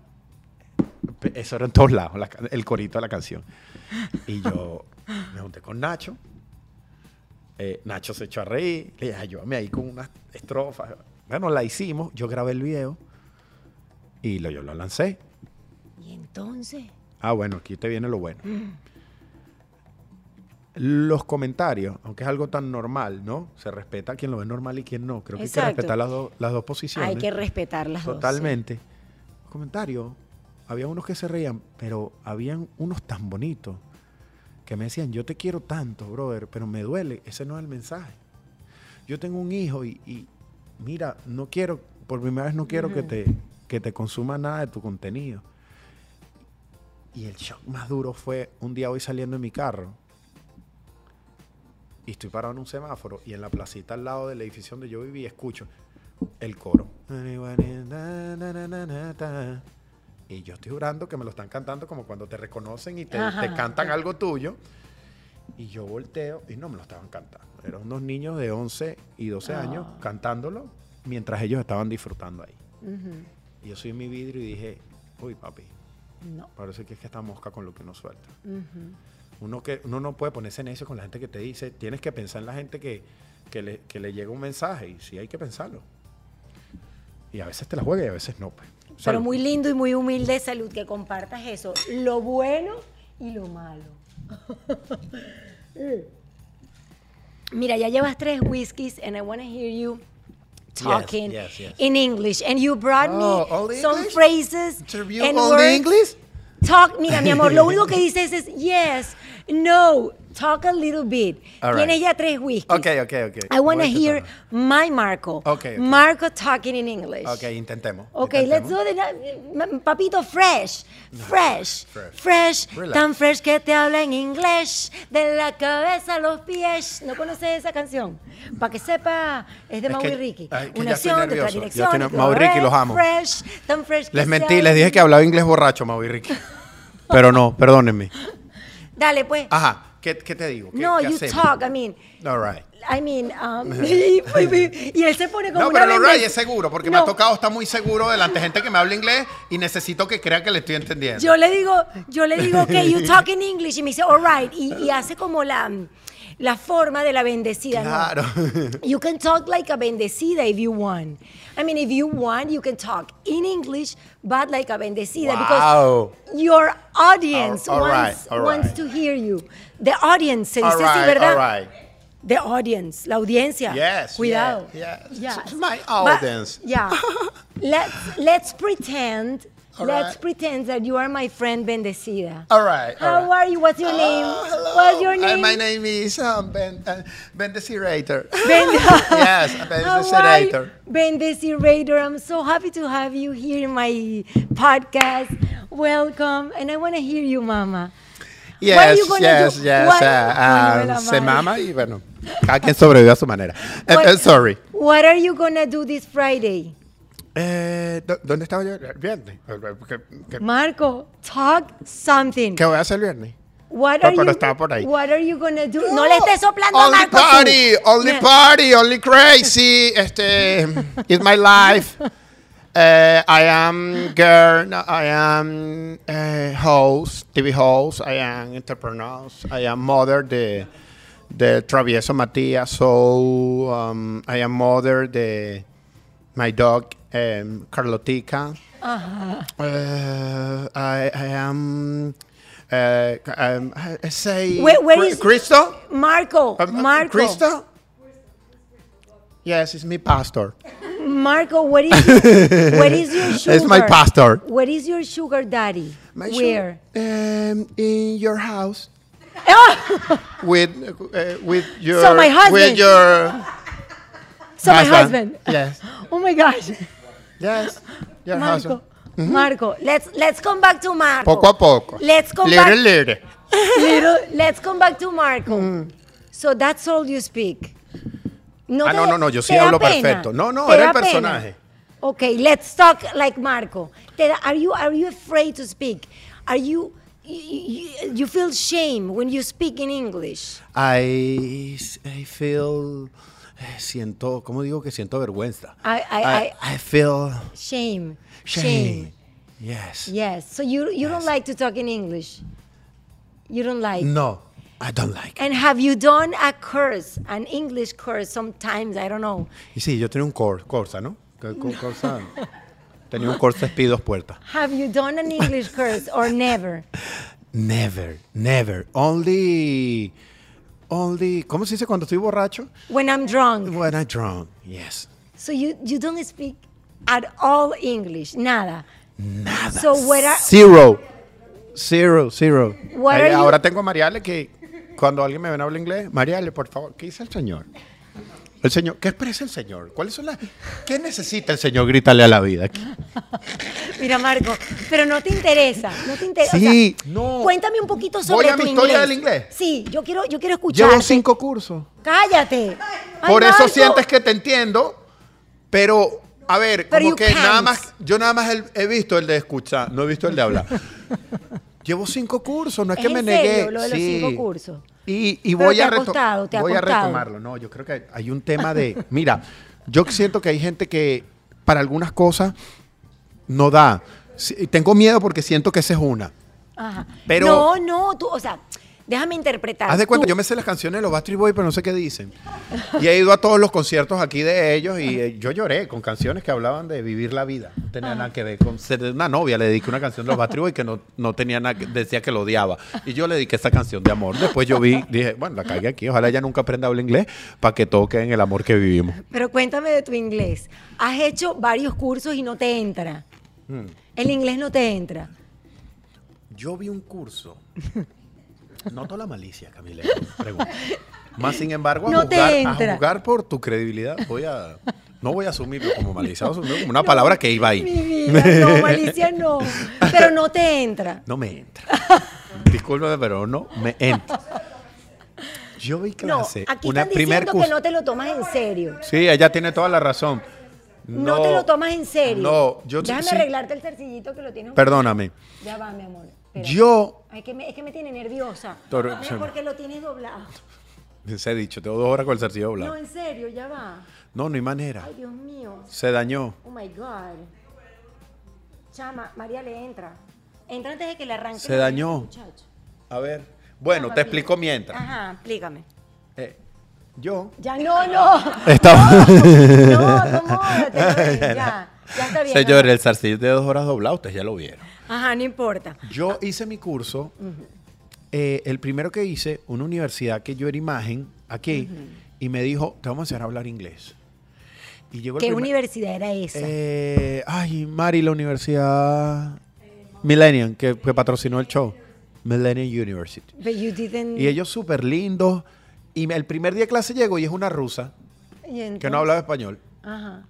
Speaker 1: Eso era en todos lados, la el corito de la canción. Y yo me junté con Nacho. Eh, Nacho se echó a reír. Le dije, ayúdame ahí con unas estrofas. Bueno, la hicimos. Yo grabé el video. Y lo, yo lo lancé.
Speaker 2: Y entonces,
Speaker 1: Ah, bueno, aquí te viene lo bueno. Los comentarios, aunque es algo tan normal, ¿no? Se respeta a quien lo ve normal y quien no. Creo que hay que respetar las, dos- las dos posiciones.
Speaker 2: hay que respetar las dos. sí.
Speaker 1: Totalmente. Comentarios. Había unos que se reían, pero habían unos tan bonitos que me decían, yo te quiero tanto, brother, pero me duele. Ese no es el mensaje. Yo tengo un hijo y, y, mira, no quiero, por primera vez no quiero que, te, que te consuma nada de tu contenido. Y el shock más duro fue un día hoy saliendo en mi carro y estoy parado en un semáforo y en la placita al lado del edificio donde yo viví escucho el coro. Y yo estoy jurando que me lo están cantando como cuando te reconocen y te,
Speaker 2: Ajá.
Speaker 1: te cantan algo tuyo. Y yo volteo y no me lo estaban cantando. Eran unos niños de 11 y 12 años
Speaker 2: Ah.
Speaker 1: cantándolo mientras ellos estaban disfrutando ahí. Y yo soy en mi vidrio y dije, uy papi,
Speaker 2: No.
Speaker 1: parece que es que esta mosca con lo que nos suelta. Uno, que, uno no puede ponerse en eso con la gente que te dice, tienes que pensar en la gente que, que le, que le llega un mensaje y sí hay que pensarlo. Y a veces te la juega y a veces no. Pues.
Speaker 2: Pero muy lindo y muy humilde, Salud, que compartas eso. Lo bueno y lo malo. Mira, ya llevas tres whiskies and I want to hear you talking
Speaker 1: yes, yes.
Speaker 2: in English. And you brought
Speaker 1: Oh,
Speaker 2: me
Speaker 1: all
Speaker 2: some
Speaker 1: English?
Speaker 2: phrases
Speaker 1: Interview
Speaker 2: and
Speaker 1: only
Speaker 2: words.
Speaker 1: English?
Speaker 2: Talk, mira, mi amor, lo único que dices es yes, no, talk a little bit.
Speaker 1: All right.
Speaker 2: Tienes ya tres whiskies.
Speaker 1: Ok, ok, ok.
Speaker 2: I want to hear my Marco.
Speaker 1: Ok, ok.
Speaker 2: Marco talking in English.
Speaker 1: Ok, intentemos.
Speaker 2: Okay, let's do it. Papito, fresh, fresh,
Speaker 1: fresh.
Speaker 2: tan fresh que te habla en inglés, de la cabeza a los pies. ¿No conoces esa canción? Para que sepa, es de
Speaker 1: Es
Speaker 2: Mau
Speaker 1: que-
Speaker 2: y Ricky.
Speaker 1: ay,
Speaker 2: Una acción de otra dirección.
Speaker 1: estoy
Speaker 2: y
Speaker 1: ner-
Speaker 2: todo.
Speaker 1: Mau y Ricky, los amo.
Speaker 2: Fresh, tan fresh que
Speaker 1: Les mentí, les dije que hablaba inglés borracho, Mau y Ricky. Pero no, perdónenme.
Speaker 2: Dale, pues.
Speaker 1: Ajá, ¿qué, qué te digo? ¿Qué-
Speaker 2: no,
Speaker 1: qué
Speaker 2: you
Speaker 1: hacemos?
Speaker 2: talk, I mean.
Speaker 1: All right.
Speaker 2: I mean, um, y, y él se pone como
Speaker 1: No, pero right
Speaker 2: bendes-
Speaker 1: es seguro, porque me ha
Speaker 2: No.
Speaker 1: tocado estar muy seguro delante de gente que me habla inglés y necesito que crea que le estoy entendiendo.
Speaker 2: Yo le digo, yo le digo que you talk in English y me dice, all right, y, y hace como la, la forma de la bendecida. ¿no?
Speaker 1: Claro.
Speaker 2: You can talk like a bendecida if you want. I mean, if you want, you can talk in English, but like a bendecida
Speaker 1: Wow.
Speaker 2: because your audience
Speaker 1: All- all right,
Speaker 2: wants, wants to hear you. The audience, se dice así,
Speaker 1: right,
Speaker 2: ¿verdad?
Speaker 1: all right.
Speaker 2: The audience, la audiencia.
Speaker 1: Yes,
Speaker 2: Cuidado.
Speaker 1: yes.
Speaker 2: Yes.
Speaker 1: My
Speaker 2: But-
Speaker 1: audience.
Speaker 2: yeah. let's let's pretend.
Speaker 1: All
Speaker 2: let's
Speaker 1: right.
Speaker 2: pretend that you are my friend Bendecida.
Speaker 1: All right. all
Speaker 2: How
Speaker 1: right.
Speaker 2: are you? What's your name?
Speaker 1: Ah, hello.
Speaker 2: What's your
Speaker 1: Uh,
Speaker 2: name?
Speaker 1: my name is um, Ben, uh, ben Desirator.
Speaker 2: Ben-
Speaker 1: yes, Ben
Speaker 2: How are
Speaker 1: Desirator.
Speaker 2: you? Bendecirator. I'm so happy to have you here in my podcast. Welcome, and I want to hear you, Mama.
Speaker 1: Yes, yes,
Speaker 2: do?
Speaker 1: yes. Uh,
Speaker 2: la
Speaker 1: uh, se mama y bueno, cada quien sobrevive a su manera. Eh,
Speaker 2: What-
Speaker 1: eh, sorry.
Speaker 2: What are you gonna do this Friday?
Speaker 1: Eh, ¿dó- ¿Dónde estaba yo el viernes? ¿Qué, qué-
Speaker 2: Marco, talk something.
Speaker 1: qué voy a hacer el viernes?
Speaker 2: What
Speaker 1: No,
Speaker 2: are
Speaker 1: pero
Speaker 2: you?
Speaker 1: estaba por ahí.
Speaker 2: What are you gonna do? No, le estés soplando a
Speaker 1: only
Speaker 2: Marco. tú.
Speaker 1: party, only party, only crazy. Este, it's my life. Uh, I am girl. I am uh, host, TV host. I am entrepreneur. I am mother The de Travieso Matías. So um, I am mother de my dog um, Carlotica. Uh, I, I am. Uh, um, I say
Speaker 2: Where- where
Speaker 1: Cri-
Speaker 2: is-
Speaker 1: Cristo.
Speaker 2: Marco,
Speaker 1: Um, uh,
Speaker 2: Marco,
Speaker 1: Cristo? Yes, it's me, pastor.
Speaker 2: Marco, what is your, what is your sugar?
Speaker 1: It's my pastor.
Speaker 2: What is your sugar daddy?
Speaker 1: My su-
Speaker 2: Where?
Speaker 1: Um, in your house with uh, with your
Speaker 2: So my husband.
Speaker 1: with your
Speaker 2: so my husband.
Speaker 1: Yes,
Speaker 2: Oh my gosh,
Speaker 1: yes, your
Speaker 2: Marco.
Speaker 1: husband.
Speaker 2: Marco, let's let's come back to Marco.
Speaker 1: Poco a poco.
Speaker 2: Let's come
Speaker 1: little,
Speaker 2: back.
Speaker 1: little.
Speaker 2: Little, let's come back to Marco.
Speaker 1: Mm.
Speaker 2: So that's all you speak. No
Speaker 1: Ah,
Speaker 2: te-
Speaker 1: no, no, no, yo
Speaker 2: ¿te
Speaker 1: sí hablo
Speaker 2: pena?
Speaker 1: perfecto. No, no,
Speaker 2: ¿Te
Speaker 1: era el
Speaker 2: pena?
Speaker 1: personaje.
Speaker 2: Okay, let's talk like Marco. Te da- are you are you afraid to speak? Are you you, you feel shame when you speak in English?
Speaker 1: I, I feel eh, siento, ¿cómo digo que siento vergüenza?
Speaker 2: I- I-
Speaker 1: I, feel
Speaker 2: Shame.
Speaker 1: shame. Yes.
Speaker 2: Yes. So you you don't
Speaker 1: Yes.
Speaker 2: like to talk in English. You don't like.
Speaker 1: No, I don't like. it.
Speaker 2: And have you done a course, an English course? Sometimes I don't know.
Speaker 1: Y sí, yo tenía un cor, Corsa, ¿no? Corsa. tenía un Corsa Speed dos puertas.
Speaker 2: Have you done an English course or never?
Speaker 1: Never, never. Only, only. ¿Cómo se dice cuando estoy borracho?
Speaker 2: When I'm drunk.
Speaker 1: When I drunk. Yes.
Speaker 2: So you you don't speak at all English, nada.
Speaker 1: Nada.
Speaker 2: So what are-
Speaker 1: Zero. Zero, zero.
Speaker 2: You-
Speaker 1: ahora tengo a Mariale que cuando alguien me ven habla inglés, Mariale, por favor, ¿qué dice el señor? El señor, ¿qué expresa el señor? ¿Cuáles son las qué necesita el señor? Grítale a la vida. aquí.
Speaker 2: Mira, Marco, pero no te interesa, no te interesa.
Speaker 1: Sí,
Speaker 2: O sea,
Speaker 1: no.
Speaker 2: Cuéntame un poquito
Speaker 1: Voy
Speaker 2: sobre
Speaker 1: a
Speaker 2: tu
Speaker 1: mi historia
Speaker 2: inglés.
Speaker 1: del inglés.
Speaker 2: Sí, yo quiero, yo quiero escuchar.
Speaker 1: Llevo cinco cursos.
Speaker 2: Cállate. Ay,
Speaker 1: Por eso sientes que te entiendo, pero a ver,
Speaker 2: Pero
Speaker 1: como que nada más, yo nada más he visto el de escuchar, no he visto el de hablar. Llevo cinco cursos, no es,
Speaker 2: ¿Es
Speaker 1: que me
Speaker 2: en serio
Speaker 1: negué.
Speaker 2: lo de los
Speaker 1: sí.
Speaker 2: cinco cursos?
Speaker 1: Y, voy, a,
Speaker 2: costado,
Speaker 1: voy a retomarlo. No, yo creo que hay un tema de. Mira, yo siento que hay gente que para algunas cosas no da. Sí, Tengo miedo porque siento que esa es una.
Speaker 2: Ajá.
Speaker 1: Pero-
Speaker 2: No, no, tú, o sea, Déjame interpretar.
Speaker 1: Haz de cuenta,
Speaker 2: Tú-
Speaker 1: yo me sé las canciones de los Backstreet Boys, pero no sé qué dicen. Y he ido a todos los conciertos aquí de ellos y eh, yo lloré con canciones que hablaban de vivir la vida. No tenía nada que ver con ser una novia. Le dediqué una canción de los Backstreet Boys que no, no tenía nada, que- decía que lo odiaba. Y yo le dediqué esa canción de amor. Después yo vi, dije, bueno, la cagué aquí. Ojalá ella nunca aprenda a hablar inglés para que toque en el amor que vivimos.
Speaker 2: Pero cuéntame de tu inglés. Has hecho varios cursos y no te entra.
Speaker 1: Mm.
Speaker 2: El inglés no te entra.
Speaker 1: Yo vi un curso. Noto la malicia, Camila. Pregunta. Más sin embargo, a,
Speaker 2: No te
Speaker 1: juzgar, a juzgar por tu credibilidad, voy a. No voy a asumirlo como malicia, voy a asumirlo como una palabra que iba ahí.
Speaker 2: Mi vida, no, malicia no. Pero no te entra.
Speaker 1: No me entra. Discúlpame, pero no me entra. Yo vi
Speaker 2: No,
Speaker 1: clase,
Speaker 2: aquí
Speaker 1: una
Speaker 2: están
Speaker 1: primer
Speaker 2: diciendo que no te lo tomas en serio.
Speaker 1: Sí, ella tiene toda la razón.
Speaker 2: No, te lo tomas en serio.
Speaker 1: No, yo
Speaker 2: Déjame
Speaker 1: sí.
Speaker 2: arreglarte el cercillito que lo tienes.
Speaker 1: Perdóname.
Speaker 2: Ya va, mi amor.
Speaker 1: Yo,
Speaker 2: Ay, que me- es que me tiene nerviosa. No,
Speaker 1: se-
Speaker 2: porque lo tienes doblado.
Speaker 1: les he dicho, tengo dos horas con el cercillo
Speaker 2: No,
Speaker 1: doblado.
Speaker 2: en serio, ya va.
Speaker 1: No, no hay manera.
Speaker 2: Ay, Dios mío.
Speaker 1: Se dañó.
Speaker 2: Oh my God. Chama, María le entra. Entra antes de que le arranque.
Speaker 1: Se dañó.
Speaker 2: muchacho.
Speaker 1: A ver. Bueno,
Speaker 2: Chama,
Speaker 1: te explico mientras.
Speaker 2: Ajá, explícame.
Speaker 1: Eh, yo.
Speaker 2: Ya no, no.
Speaker 1: Estaba.
Speaker 2: No, acomódate. Ya, ya está bien.
Speaker 1: Señor, el zarcillo de dos horas doblado, ustedes ya lo vieron.
Speaker 2: Ajá, no importa.
Speaker 1: Yo hice mi curso, eh, el primero que hice, una universidad que yo era imagen aquí, y me dijo, te vamos a enseñar a hablar inglés. Y llegó el
Speaker 2: ¿Qué
Speaker 1: primer-
Speaker 2: universidad era esa?
Speaker 1: Eh, ay, Mari, la universidad Millennium, que, que patrocinó el show. Millennium University.
Speaker 2: But you didn't-
Speaker 1: Y ellos súper lindos. Y el primer día de clase llegó y es una rusa
Speaker 2: ¿Y
Speaker 1: que no hablaba español.
Speaker 2: Ajá.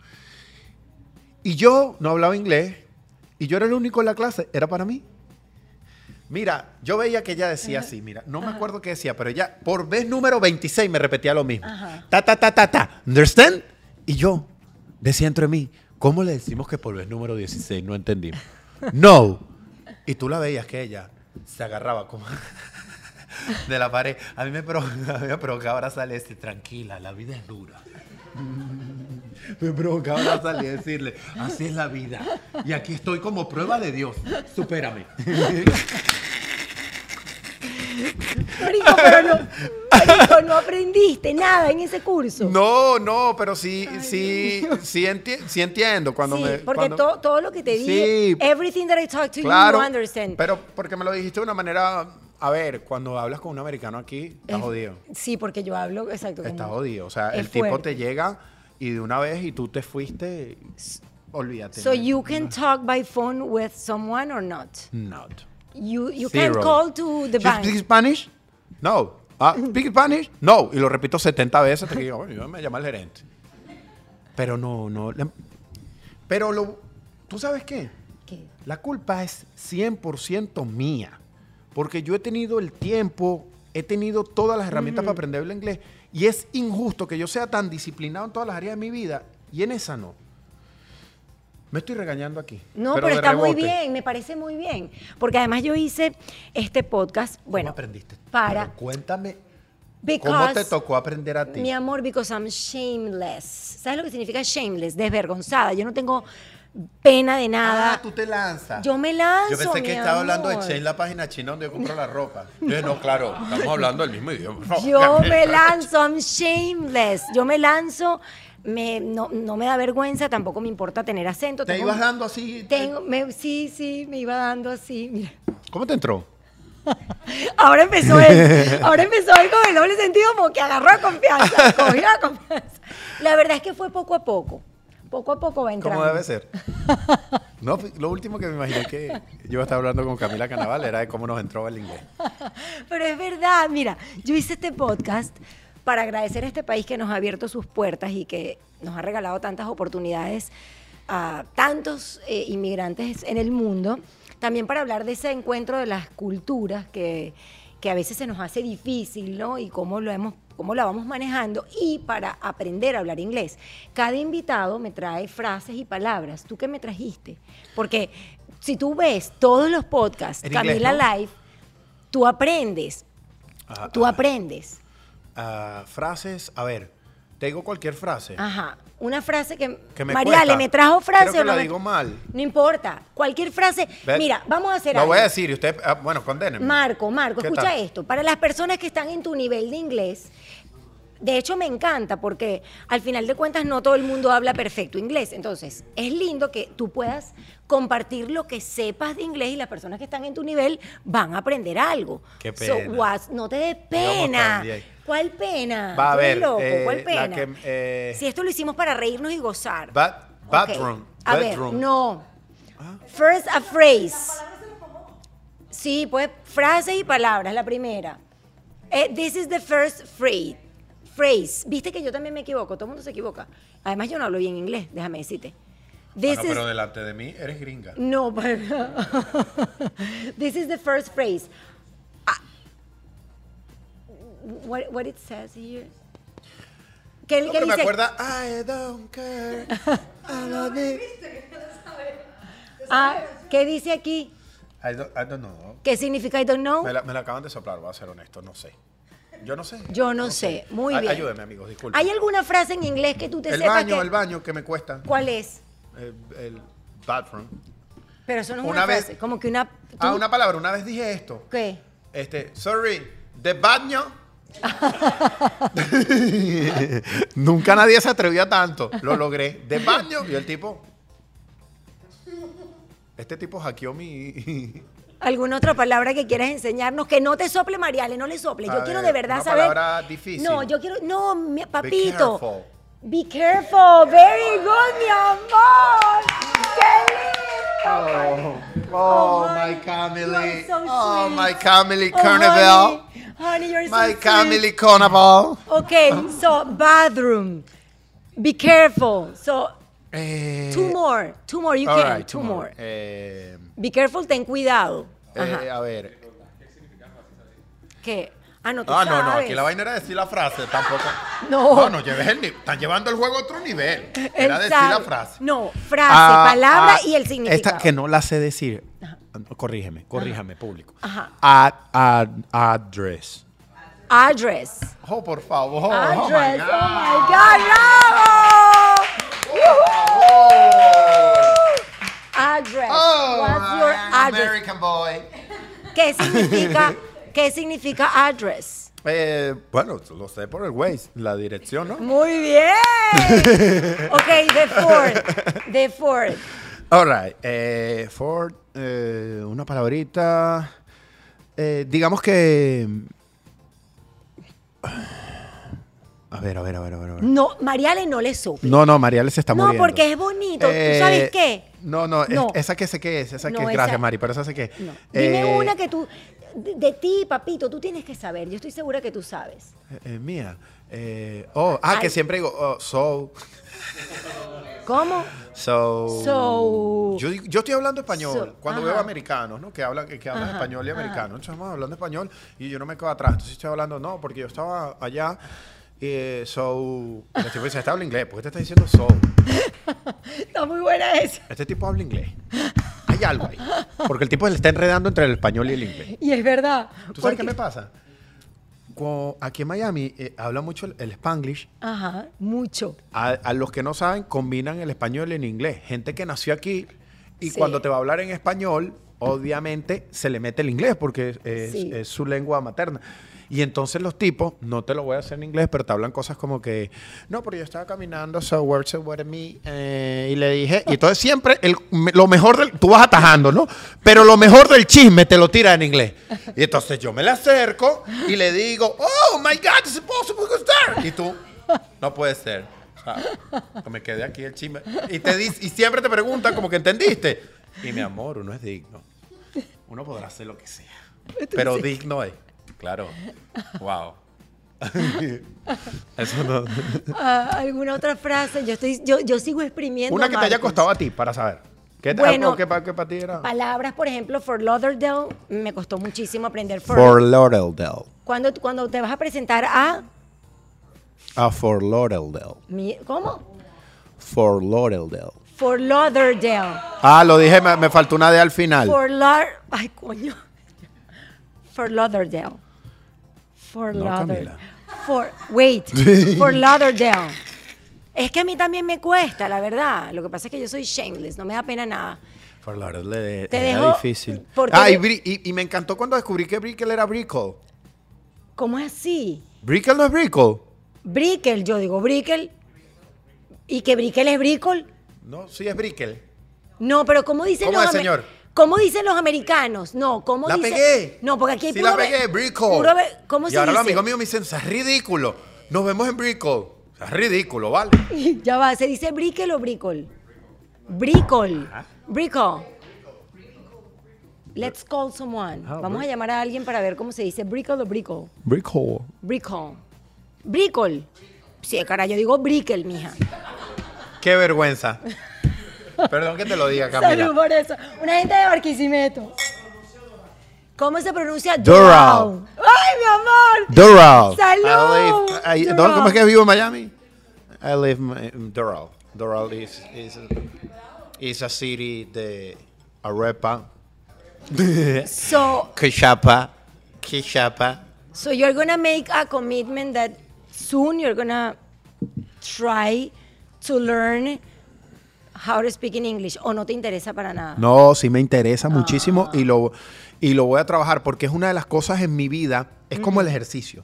Speaker 1: Y yo no hablaba inglés. Y yo era el único en la clase. Era para mí. Mira, yo veía que ella decía así, mira, no me acuerdo qué decía, pero ella por vez número 26 me repetía lo mismo.
Speaker 2: Ajá.
Speaker 1: Ta, ta, ta, ta, ta. ¿Understand? Y yo decía entre mí, ¿cómo le decimos que por vez número 16 no entendimos? No. Y tú la veías que ella se agarraba como de la pared. A mí me provocaba, a mí me provocaba abrazarle y decir, tranquila, la vida es dura. Me provocaba abrazarle y decirle, así es la vida. Y aquí estoy como prueba de Dios. Supérame.
Speaker 2: Marico, pero no, marico, no aprendiste nada en ese curso.
Speaker 1: No, no, pero sí, sí, sí, enti- sí entiendo cuando
Speaker 2: sí,
Speaker 1: me.
Speaker 2: porque
Speaker 1: cuando-
Speaker 2: to- todo lo que te dije,
Speaker 1: Sí.
Speaker 2: everything that I talk to
Speaker 1: Claro,
Speaker 2: you, you understand.
Speaker 1: pero porque me lo dijiste de una manera, a ver, cuando hablas con un americano aquí, estás
Speaker 2: Es-
Speaker 1: jodido.
Speaker 2: Sí, porque yo hablo exacto.
Speaker 1: Estás
Speaker 2: como-
Speaker 1: jodido. O sea, el tipo te llega y de una vez y tú te fuiste, olvídate.
Speaker 2: So you can talk by phone with someone or not?
Speaker 1: Not.
Speaker 2: You you can call to the
Speaker 1: You
Speaker 2: bank.
Speaker 1: speak Spanish? No. Ah, speak Spanish? No. Y lo repito 70 veces hasta que digo, bueno, yo me llama el gerente. Pero no, no. Pero lo, ¿tú sabes qué?
Speaker 2: ¿Qué?
Speaker 1: La culpa es 100% mía. Porque yo he tenido el tiempo, he tenido todas las herramientas para aprender el inglés. Y es injusto que yo sea tan disciplinado en todas las áreas de mi vida y en esa no. Me estoy regañando aquí.
Speaker 2: No, pero, está muy bien, me parece muy bien. Porque además yo hice este podcast,
Speaker 1: ¿Cómo
Speaker 2: bueno,
Speaker 1: aprendiste?
Speaker 2: para-
Speaker 1: Pero cuéntame cómo te tocó aprender a ti.
Speaker 2: mi amor, because I'm shameless. ¿Sabes lo que significa shameless? Desvergonzada. Yo no tengo pena de nada.
Speaker 1: Ah, tú te lanzas.
Speaker 2: Yo me lanzo,
Speaker 1: Yo pensé que
Speaker 2: mi
Speaker 1: estaba hablando de. Chain, la página china donde yo compro la ropa. Yo dije, no, claro, estamos hablando del mismo idioma.
Speaker 2: Yo me lanzo, I'm shameless. Yo me lanzo, me, no, no me da vergüenza, tampoco me importa tener acento.
Speaker 1: ¿Te
Speaker 2: tengo-
Speaker 1: ibas dando así?
Speaker 2: Tengo, me- sí, sí, me iba dando así, mira.
Speaker 1: ¿Cómo te entró?
Speaker 2: Ahora empezó él, ahora empezó él con el doble sentido como que agarró confianza, cogió confianza. La verdad es que fue poco a poco, poco a poco va entrando.
Speaker 1: ¿Cómo debe ser? No, lo último que me imaginé que yo estaba hablando con Camila Canaval era de cómo nos entró el inglés.
Speaker 2: Pero es verdad, mira, yo hice este podcast para agradecer a este país que nos ha abierto sus puertas y que nos ha regalado tantas oportunidades a tantos eh, inmigrantes en el mundo. También para hablar de ese encuentro de las culturas que, que a veces se nos hace difícil, ¿no? Y cómo lo hemos cómo la vamos manejando y para aprender a hablar inglés. Cada invitado me trae frases y palabras. ¿Tú qué me trajiste? Porque si tú ves todos los podcasts,
Speaker 1: En inglés,
Speaker 2: Camila
Speaker 1: ¿no?
Speaker 2: Live, tú aprendes.
Speaker 1: Ah,
Speaker 2: Tú
Speaker 1: ah,
Speaker 2: aprendes.
Speaker 1: ah, frases, a ver, te digo cualquier frase.
Speaker 2: Ajá. Una frase que.
Speaker 1: Que me
Speaker 2: Mariale,
Speaker 1: cuesta.
Speaker 2: ¿me trajo frase
Speaker 1: Creo que
Speaker 2: o no?
Speaker 1: la
Speaker 2: me-
Speaker 1: digo mal.
Speaker 2: No importa. Cualquier frase.
Speaker 1: Ve-
Speaker 2: Mira, vamos a hacer
Speaker 1: Lo
Speaker 2: algo.
Speaker 1: voy a decir y usted, ah, bueno, condénenme.
Speaker 2: Marco, Marco,
Speaker 1: ¿Qué
Speaker 2: escucha
Speaker 1: tal?
Speaker 2: esto. Para las personas que están en tu nivel de inglés, de hecho me encanta porque al final de cuentas no todo el mundo habla perfecto inglés. Entonces, es lindo que tú puedas compartir lo que sepas de inglés y las personas que están en tu nivel van a aprender algo.
Speaker 1: Qué
Speaker 2: So,
Speaker 1: pena.
Speaker 2: no te dé
Speaker 1: vamos
Speaker 2: pena.
Speaker 1: también.
Speaker 2: ¿Cuál pena?
Speaker 1: Va a
Speaker 2: Tú eres
Speaker 1: ver,
Speaker 2: loco,
Speaker 1: eh,
Speaker 2: ¿Cuál
Speaker 1: la
Speaker 2: pena?
Speaker 1: que, eh,
Speaker 2: si esto lo hicimos para reírnos y gozar.
Speaker 1: Ba-
Speaker 2: Ok.
Speaker 1: bathroom.
Speaker 2: A ver,
Speaker 1: bedroom.
Speaker 2: no. First a phrase. Sí, pues frases y palabras, la primera. Eh, this is the first phrase. Phrase. Viste que yo también me equivoco, todo el mundo se equivoca. Además, yo no hablo bien inglés, déjame decirte. This
Speaker 1: Bueno,
Speaker 2: is,
Speaker 1: pero delante de mí eres gringa.
Speaker 2: no, para. This is the first phrase. What, what it says here? ¿Qué,
Speaker 1: No,
Speaker 2: qué
Speaker 1: pero me
Speaker 2: dice?
Speaker 1: acuerda, I don't care. I love it.
Speaker 2: Ah, ¿Qué dice aquí?
Speaker 1: I don't, I don't know.
Speaker 2: ¿Qué significa I don't know?
Speaker 1: Me la, me la acaban de soplar, voy a ser honesto, no sé. Yo no sé.
Speaker 2: Yo no sé. Muy
Speaker 1: Ay-
Speaker 2: bien.
Speaker 1: Ayúdeme, amigos, disculpe.
Speaker 2: ¿Hay alguna frase en inglés que tú te
Speaker 1: el
Speaker 2: sepas
Speaker 1: baño,
Speaker 2: que-
Speaker 1: el baño que me cuesta.
Speaker 2: ¿Cuál es?
Speaker 1: El, el bathroom.
Speaker 2: Pero eso no es una,
Speaker 1: Una vez-
Speaker 2: frase. Como que una...
Speaker 1: Ah, una palabra, una vez dije esto.
Speaker 2: ¿Qué?
Speaker 1: Este, sorry, de baño. Nunca nadie se atrevió a tanto. Lo logré. De baño. Y el tipo. Este tipo hackeó mi.
Speaker 2: ¿Alguna otra palabra que quieras enseñarnos? Que no te sople, Mariale, no le sople. Yo quiero de verdad
Speaker 1: una
Speaker 2: saber...
Speaker 1: palabra difícil.
Speaker 2: No, yo quiero... No, mi- papito.
Speaker 1: careful.
Speaker 2: Be careful. Very good, mi amor. ¡Qué lindo!
Speaker 1: Oh,
Speaker 2: honey,
Speaker 1: my Camille.
Speaker 2: so
Speaker 1: oh, my Camille
Speaker 2: Oh,
Speaker 1: Carnival.
Speaker 2: Honey, you're so
Speaker 1: my
Speaker 2: sweet.
Speaker 1: Camille.
Speaker 2: Okay, so bathroom. Be careful. So
Speaker 1: Eh,
Speaker 2: two more, two more. You can.
Speaker 1: right,
Speaker 2: two
Speaker 1: two
Speaker 2: more.
Speaker 1: Eh,
Speaker 2: Be careful. Ten cuidado.
Speaker 1: eh, a ver.
Speaker 2: ¿Qué? Ah, no, tú
Speaker 1: Ah, no, no, aquí la vaina era decir la frase, tampoco.
Speaker 2: No.
Speaker 1: No, no lleves el. Están llevando el juego a otro nivel. Era decir
Speaker 2: sabe.
Speaker 1: la frase.
Speaker 2: No, frase,
Speaker 1: Ah,
Speaker 2: palabra
Speaker 1: ah,
Speaker 2: y el significado.
Speaker 1: Esta que no la sé decir. Corrígeme, corríjame, público.
Speaker 2: Ajá.
Speaker 1: Ad, ad, address.
Speaker 2: Address.
Speaker 1: Oh, por favor. Oh,
Speaker 2: Address.
Speaker 1: my
Speaker 2: Oh,
Speaker 1: God.
Speaker 2: my God, bravo. Address.
Speaker 1: Oh,
Speaker 2: What's your address?
Speaker 1: American boy.
Speaker 2: ¿Qué significa, ¿Qué significa address?
Speaker 1: Eh, bueno, lo sé por el Waze, la dirección, ¿no?
Speaker 2: Muy bien. ok, the fourth. The fourth.
Speaker 1: All right. Eh, for, eh, una palabrita. Eh, digamos que. A ver, a ver, a ver, a ver. a ver.
Speaker 2: No, Mariale no le sople.
Speaker 1: No, no, Mariale se está
Speaker 2: No,
Speaker 1: muriendo.
Speaker 2: porque es bonito. ¿Tú
Speaker 1: Eh,
Speaker 2: sabes qué?
Speaker 1: No, no, es-
Speaker 2: No.
Speaker 1: esa que sé qué es, esa
Speaker 2: No,
Speaker 1: que es.
Speaker 2: esa-
Speaker 1: Gracias, Mari, pero esa sé es.
Speaker 2: No. Dime
Speaker 1: Eh,
Speaker 2: una que tú, de, de ti, papito, tú tienes que saber. Yo estoy segura que tú sabes.
Speaker 1: eh, eh, mía. Eh, oh, ah, que siempre digo, oh, so.
Speaker 2: ¿Cómo?
Speaker 1: So.
Speaker 2: So.
Speaker 1: Yo, yo estoy hablando español.
Speaker 2: So,
Speaker 1: cuando
Speaker 2: ajá.
Speaker 1: veo americanos, ¿no? Que hablan, que, hablan
Speaker 2: Ajá,
Speaker 1: español y
Speaker 2: ajá.
Speaker 1: americano. Entonces estamos hablando español y yo no me quedo atrás. Entonces estoy hablando, no, porque yo estaba allá. Eh, so. El tipo dice, este habla inglés. ¿Por qué te está diciendo so?
Speaker 2: Está muy buena esa.
Speaker 1: Este tipo habla inglés. Hay algo ahí. Porque el tipo le está enredando entre el español y el inglés.
Speaker 2: Y es verdad.
Speaker 1: ¿Tú sabes
Speaker 2: porque-
Speaker 1: qué me pasa? Aquí en Miami eh, habla mucho el, el spanglish.
Speaker 2: Ajá, mucho.
Speaker 1: A, a los que no saben, combinan el español y el inglés. Gente que nació aquí y
Speaker 2: Sí.
Speaker 1: cuando te va a hablar en español, obviamente se le mete el inglés porque es,
Speaker 2: Sí.
Speaker 1: es su lengua materna. Y entonces los tipos, no te lo voy a hacer en inglés, pero te hablan cosas como que, no, porque yo estaba caminando, so words what me, eh, y le dije, y entonces siempre el- lo mejor del, tú vas atajando, ¿no? Pero lo mejor del chisme te lo tira en inglés. Y entonces yo me le acerco y le digo, oh my God, it's impossible to start. Y tú, no puede ser. O sea, que me quedé aquí el chisme. Y, te dice, y siempre te preguntan como que entendiste. Y mi amor, uno es digno. Uno podrá hacer lo que sea. Pero digno es. Claro. Wow. Eso no.
Speaker 2: Ah, ¿Alguna otra frase? Yo, estoy, yo, yo sigo exprimiendo.
Speaker 1: Una
Speaker 2: a
Speaker 1: que te haya costado a ti para saber. ¿Qué te
Speaker 2: Bueno,
Speaker 1: algo que para ti era?
Speaker 2: Palabras, por ejemplo, for Lauderdale, me costó muchísimo aprender for.
Speaker 1: For Lauderdale.
Speaker 2: Cuando, cuando te vas a presentar a.
Speaker 1: Ah, for Lauderdale.
Speaker 2: mi- ¿Cómo?
Speaker 1: For Lauderdale.
Speaker 2: For Lauderdale.
Speaker 1: Ah, lo dije, me, me faltó una D al final.
Speaker 2: For Lar. Ay, coño. For Lauderdale. For
Speaker 1: No,
Speaker 2: Lauderdale. For, wait, for Lauderdale. Es que a mí también me cuesta, la verdad. Lo que pasa es que yo soy shameless, no me da pena nada.
Speaker 1: Por la verdad, le-
Speaker 2: Te
Speaker 1: era
Speaker 2: dejo-
Speaker 1: difícil. Ah, y, me encantó cuando descubrí que Brickell era Brickell.
Speaker 2: ¿Cómo es así?
Speaker 1: ¿Brickell no es Brickell?
Speaker 2: Brickell, yo digo Brickell. ¿Y que Brickell es Brickell?
Speaker 1: No, sí es Brickell.
Speaker 2: No, pero ¿cómo dicen
Speaker 1: ¿Cómo
Speaker 2: los
Speaker 1: es, señor?
Speaker 2: ¿Cómo dicen los americanos? No, ¿cómo
Speaker 1: La
Speaker 2: dicen?
Speaker 1: pegué.
Speaker 2: No, porque aquí hay
Speaker 1: Sí
Speaker 2: puro
Speaker 1: la pegué, Brickell.
Speaker 2: puro ¿Cómo
Speaker 1: y
Speaker 2: se
Speaker 1: ahora los amigos míos me dicen, es ridículo. Nos vemos en sea, es ridículo, ¿vale?
Speaker 2: Ya va, ¿se dice Brickell o? Brickell.
Speaker 1: Ajá.
Speaker 2: Brickell. Let's call someone.
Speaker 1: Ah,
Speaker 2: Vamos a llamar a alguien para ver cómo se dice Brickell o Brickell.
Speaker 1: Brickell.
Speaker 2: Brickell. Brickell. Sí, cara, yo digo Brickell, mija.
Speaker 1: Qué vergüenza. Perdón que te lo diga,
Speaker 2: Salud
Speaker 1: Camila.
Speaker 2: por eso. Una gente de Barquisimeto. ¿Cómo se pronuncia?
Speaker 1: Doral.
Speaker 2: ¡Ay, mi amor!
Speaker 1: Doral.
Speaker 2: Salud.
Speaker 1: I live- I-
Speaker 2: Doral.
Speaker 1: ¿Cómo es que vivo en Miami? I live in Doral. Doral is, is, is a city de arepa,
Speaker 2: So,
Speaker 1: quechapa, quechapa.
Speaker 2: so you're gonna make a commitment that soon you're gonna try to learn how to speak in English o no te interesa para nada.
Speaker 1: No, sí me interesa
Speaker 2: Ah.
Speaker 1: muchísimo y lo, y lo voy a trabajar porque es una de las cosas en mi vida, es como el ejercicio.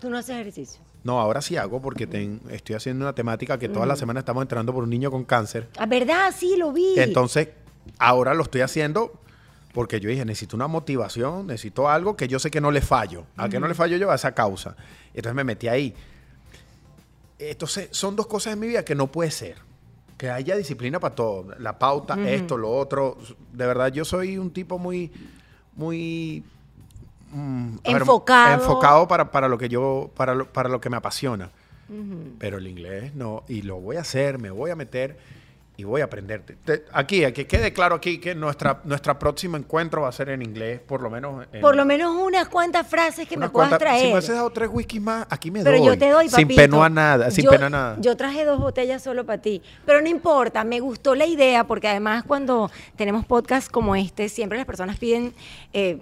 Speaker 2: Tú no haces ejercicio.
Speaker 1: No, ahora sí hago porque ten- estoy haciendo una temática que toda la semana estamos entrando por un niño con cáncer.
Speaker 2: Ah, ¿verdad? Sí, lo vi.
Speaker 1: Entonces, ahora lo estoy haciendo porque yo dije, necesito una motivación, necesito algo que yo sé que no le fallo. ¿A qué no le fallo yo? A esa causa. Entonces me metí ahí. Entonces, son dos cosas en mi vida que no puede ser. Que haya disciplina para todo. La pauta, esto, lo otro. De verdad, yo soy un tipo muy, muy... mm, ver,
Speaker 2: Enfocado.
Speaker 1: enfocado para, para lo que yo, para lo, para lo que me apasiona. Pero el inglés no. Y lo voy a hacer, me voy a meter y voy a aprender. Te- aquí, que quede claro aquí que nuestra, nuestra próximo encuentro va a ser en inglés, por lo menos. en-
Speaker 2: Por lo menos unas cuantas frases que me puedas
Speaker 1: cuantas- Si me
Speaker 2: traer.
Speaker 1: hubieses dado tres whiskies más, aquí me
Speaker 2: Pero
Speaker 1: doy.
Speaker 2: yo te doy, papito.
Speaker 1: Sin pena nada, sin
Speaker 2: yo,
Speaker 1: pena nada.
Speaker 2: Yo traje dos botellas solo para ti. Pero no importa, me gustó la idea porque además cuando tenemos podcasts como este, siempre las personas piden eh,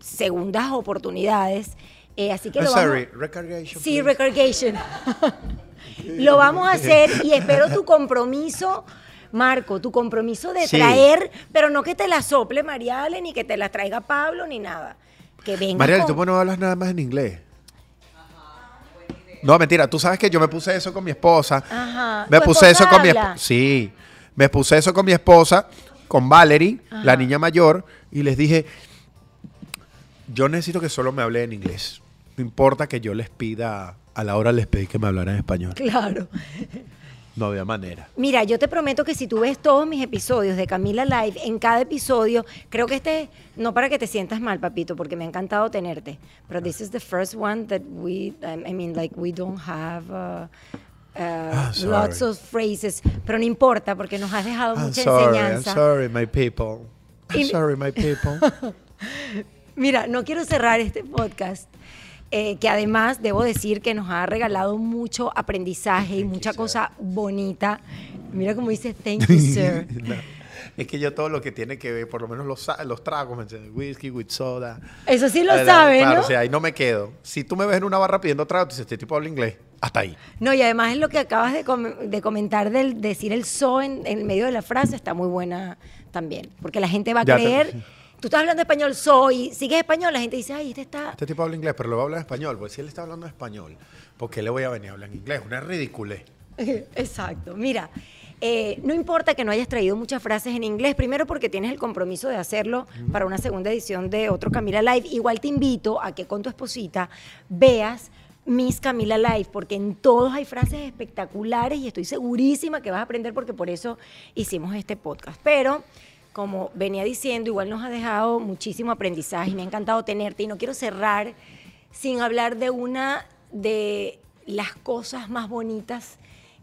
Speaker 2: segundas oportunidades. Eh, así que
Speaker 1: I'm
Speaker 2: lo vamos-
Speaker 1: sorry, recargation.
Speaker 2: Sí,
Speaker 1: please.
Speaker 2: recargation. lo vamos a hacer y espero tu compromiso, Marco, tu compromiso de
Speaker 1: Sí.
Speaker 2: traer, pero no que te la sople Mariale, ni que te la traiga Pablo, ni nada. Que venga
Speaker 1: Mariel,
Speaker 2: con-
Speaker 1: tú no hablas nada más en inglés. No, mentira, tú sabes que yo me puse eso con mi esposa.
Speaker 2: Ajá.
Speaker 1: Me
Speaker 2: ¿Tu
Speaker 1: puse eso con mi esposa. Sí, me puse eso con mi esposa, con Valerie, la niña mayor, y les dije, yo necesito que solo me hable en inglés. No importa que yo les pida, a la hora les pedí que me hablaran en español.
Speaker 2: Claro.
Speaker 1: No había manera.
Speaker 2: Mira, yo te prometo que si tú ves todos mis episodios de Camila Live, en cada episodio, creo que este, no para que te sientas mal, papito, porque me ha encantado tenerte, pero this is the first one that we, um, I mean, like, we don't have uh, uh,
Speaker 1: Ah,
Speaker 2: lots of phrases, pero no importa, porque nos has dejado
Speaker 1: I'm
Speaker 2: mucha
Speaker 1: sorry, I'm
Speaker 2: enseñanza.
Speaker 1: sorry, my people. I'm sorry, my people.
Speaker 2: Mira, no quiero cerrar este podcast, eh, que además debo decir que nos ha regalado mucho aprendizaje y mucha cosa bonita. Mira cómo dice, thank you, sir.
Speaker 1: No, Es que yo todo lo que tiene que ver, por lo menos los, los tragos, ¿me entiendes? Whisky with soda.
Speaker 2: Eso sí lo
Speaker 1: Eh,
Speaker 2: sabe,
Speaker 1: claro,
Speaker 2: ¿no?
Speaker 1: o sea, ahí no me quedo. Si tú me ves en una barra pidiendo trago, dices, este tipo habla inglés. Hasta ahí.
Speaker 2: No, y además es lo que acabas de, com- de comentar del decir el so en, en el medio de la frase está muy buena también, porque la gente va a
Speaker 1: Ya te-
Speaker 2: creer, tú estás hablando español soy, sigues español, la gente dice, ay, este está...
Speaker 1: Este tipo habla inglés, pero lo va a hablar en español. Pues si él está hablando español, ¿por qué le voy a venir a hablar en inglés? Una ridiculez.
Speaker 2: Exacto, mira, eh, no importa que no hayas traído muchas frases en inglés, primero porque tienes el compromiso de hacerlo para una segunda edición de otro Camila Live, igual te invito a que con tu esposita veas Miss Camila Live, porque en todos hay frases espectaculares y estoy segurísima que vas a aprender porque por eso hicimos este podcast. Pero, como venía diciendo, igual nos ha dejado muchísimo aprendizaje me ha encantado tenerte y no quiero cerrar sin hablar de una de las cosas más bonitas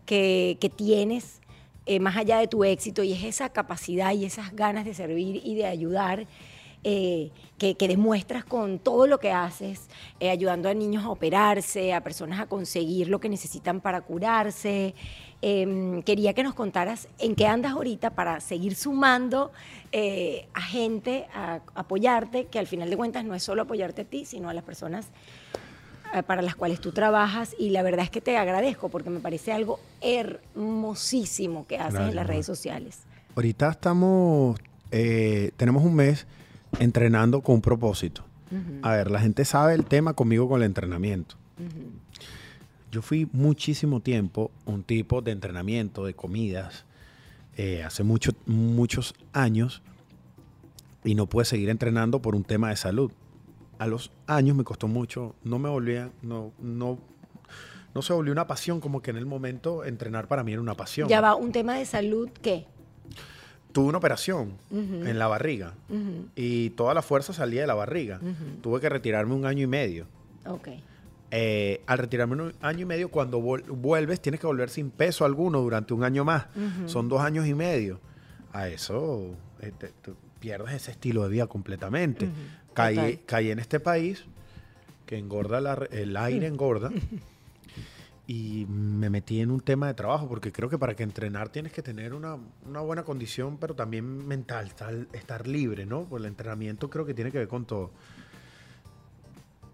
Speaker 2: que, que tienes eh, más allá de tu éxito y es esa capacidad y esas ganas de servir y de ayudar eh, que, que demuestras con todo lo que haces, eh, ayudando a niños a operarse, a personas a conseguir lo que necesitan para curarse. Em, quería que nos contaras en qué andas ahorita para seguir sumando eh, a gente a apoyarte, que al final de cuentas no es solo apoyarte a ti, sino a las personas eh, para las cuales tú trabajas y la verdad es que te agradezco porque me parece algo hermosísimo que haces en las redes sociales.
Speaker 1: Ahorita estamos, eh, tenemos un mes entrenando con un propósito. A ver, la gente sabe el tema conmigo con el entrenamiento. Yo fui muchísimo tiempo un tipo de entrenamiento, de comidas, eh, hace mucho- muchos años y no pude seguir entrenando por un tema de salud. A los años me costó mucho, no me volvía, no, no, no se volvió una pasión, como que en el momento entrenar para mí era una pasión.
Speaker 2: Ya va, un tema de salud, ¿qué?
Speaker 1: Tuve una operación en la barriga y toda la fuerza salía de la barriga. Tuve que retirarme un año y medio.
Speaker 2: Ok.
Speaker 1: Eh, al retirarme un año y medio, cuando vuel- vuelves, tienes que volver sin peso alguno durante un año más. Son dos años y medio. A eso eh, te- te pierdes ese estilo de vida completamente.
Speaker 2: Ujú.
Speaker 1: Caí, en este país que engorda la el aire, engorda. Y me metí en un tema de trabajo, porque creo que para que entrenar tienes que tener una, una buena condición, pero también mental, estar, estar libre, ¿no? Pues el entrenamiento creo que tiene que ver con todo.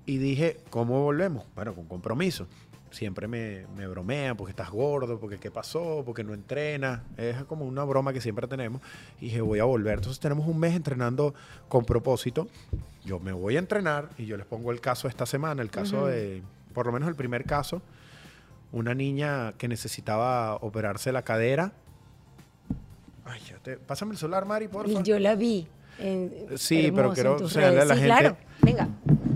Speaker 1: Y dije, ¿cómo volvemos? Bueno, con compromiso. Siempre me, me bromean porque estás gordo, porque qué pasó, porque no entrenas. Es como una broma que siempre tenemos. Y dije, voy a volver. Entonces tenemos un mes entrenando con propósito. Yo me voy a entrenar y yo les pongo el caso esta semana, el caso de, por lo menos el primer caso, una niña que necesitaba operarse la cadera. Ay, ya te, pásame el celular, Mari, por favor.
Speaker 2: yo la vi. en-
Speaker 1: Sí, pero quiero enseñarle a la
Speaker 2: Sí,
Speaker 1: gente-
Speaker 2: Claro, venga.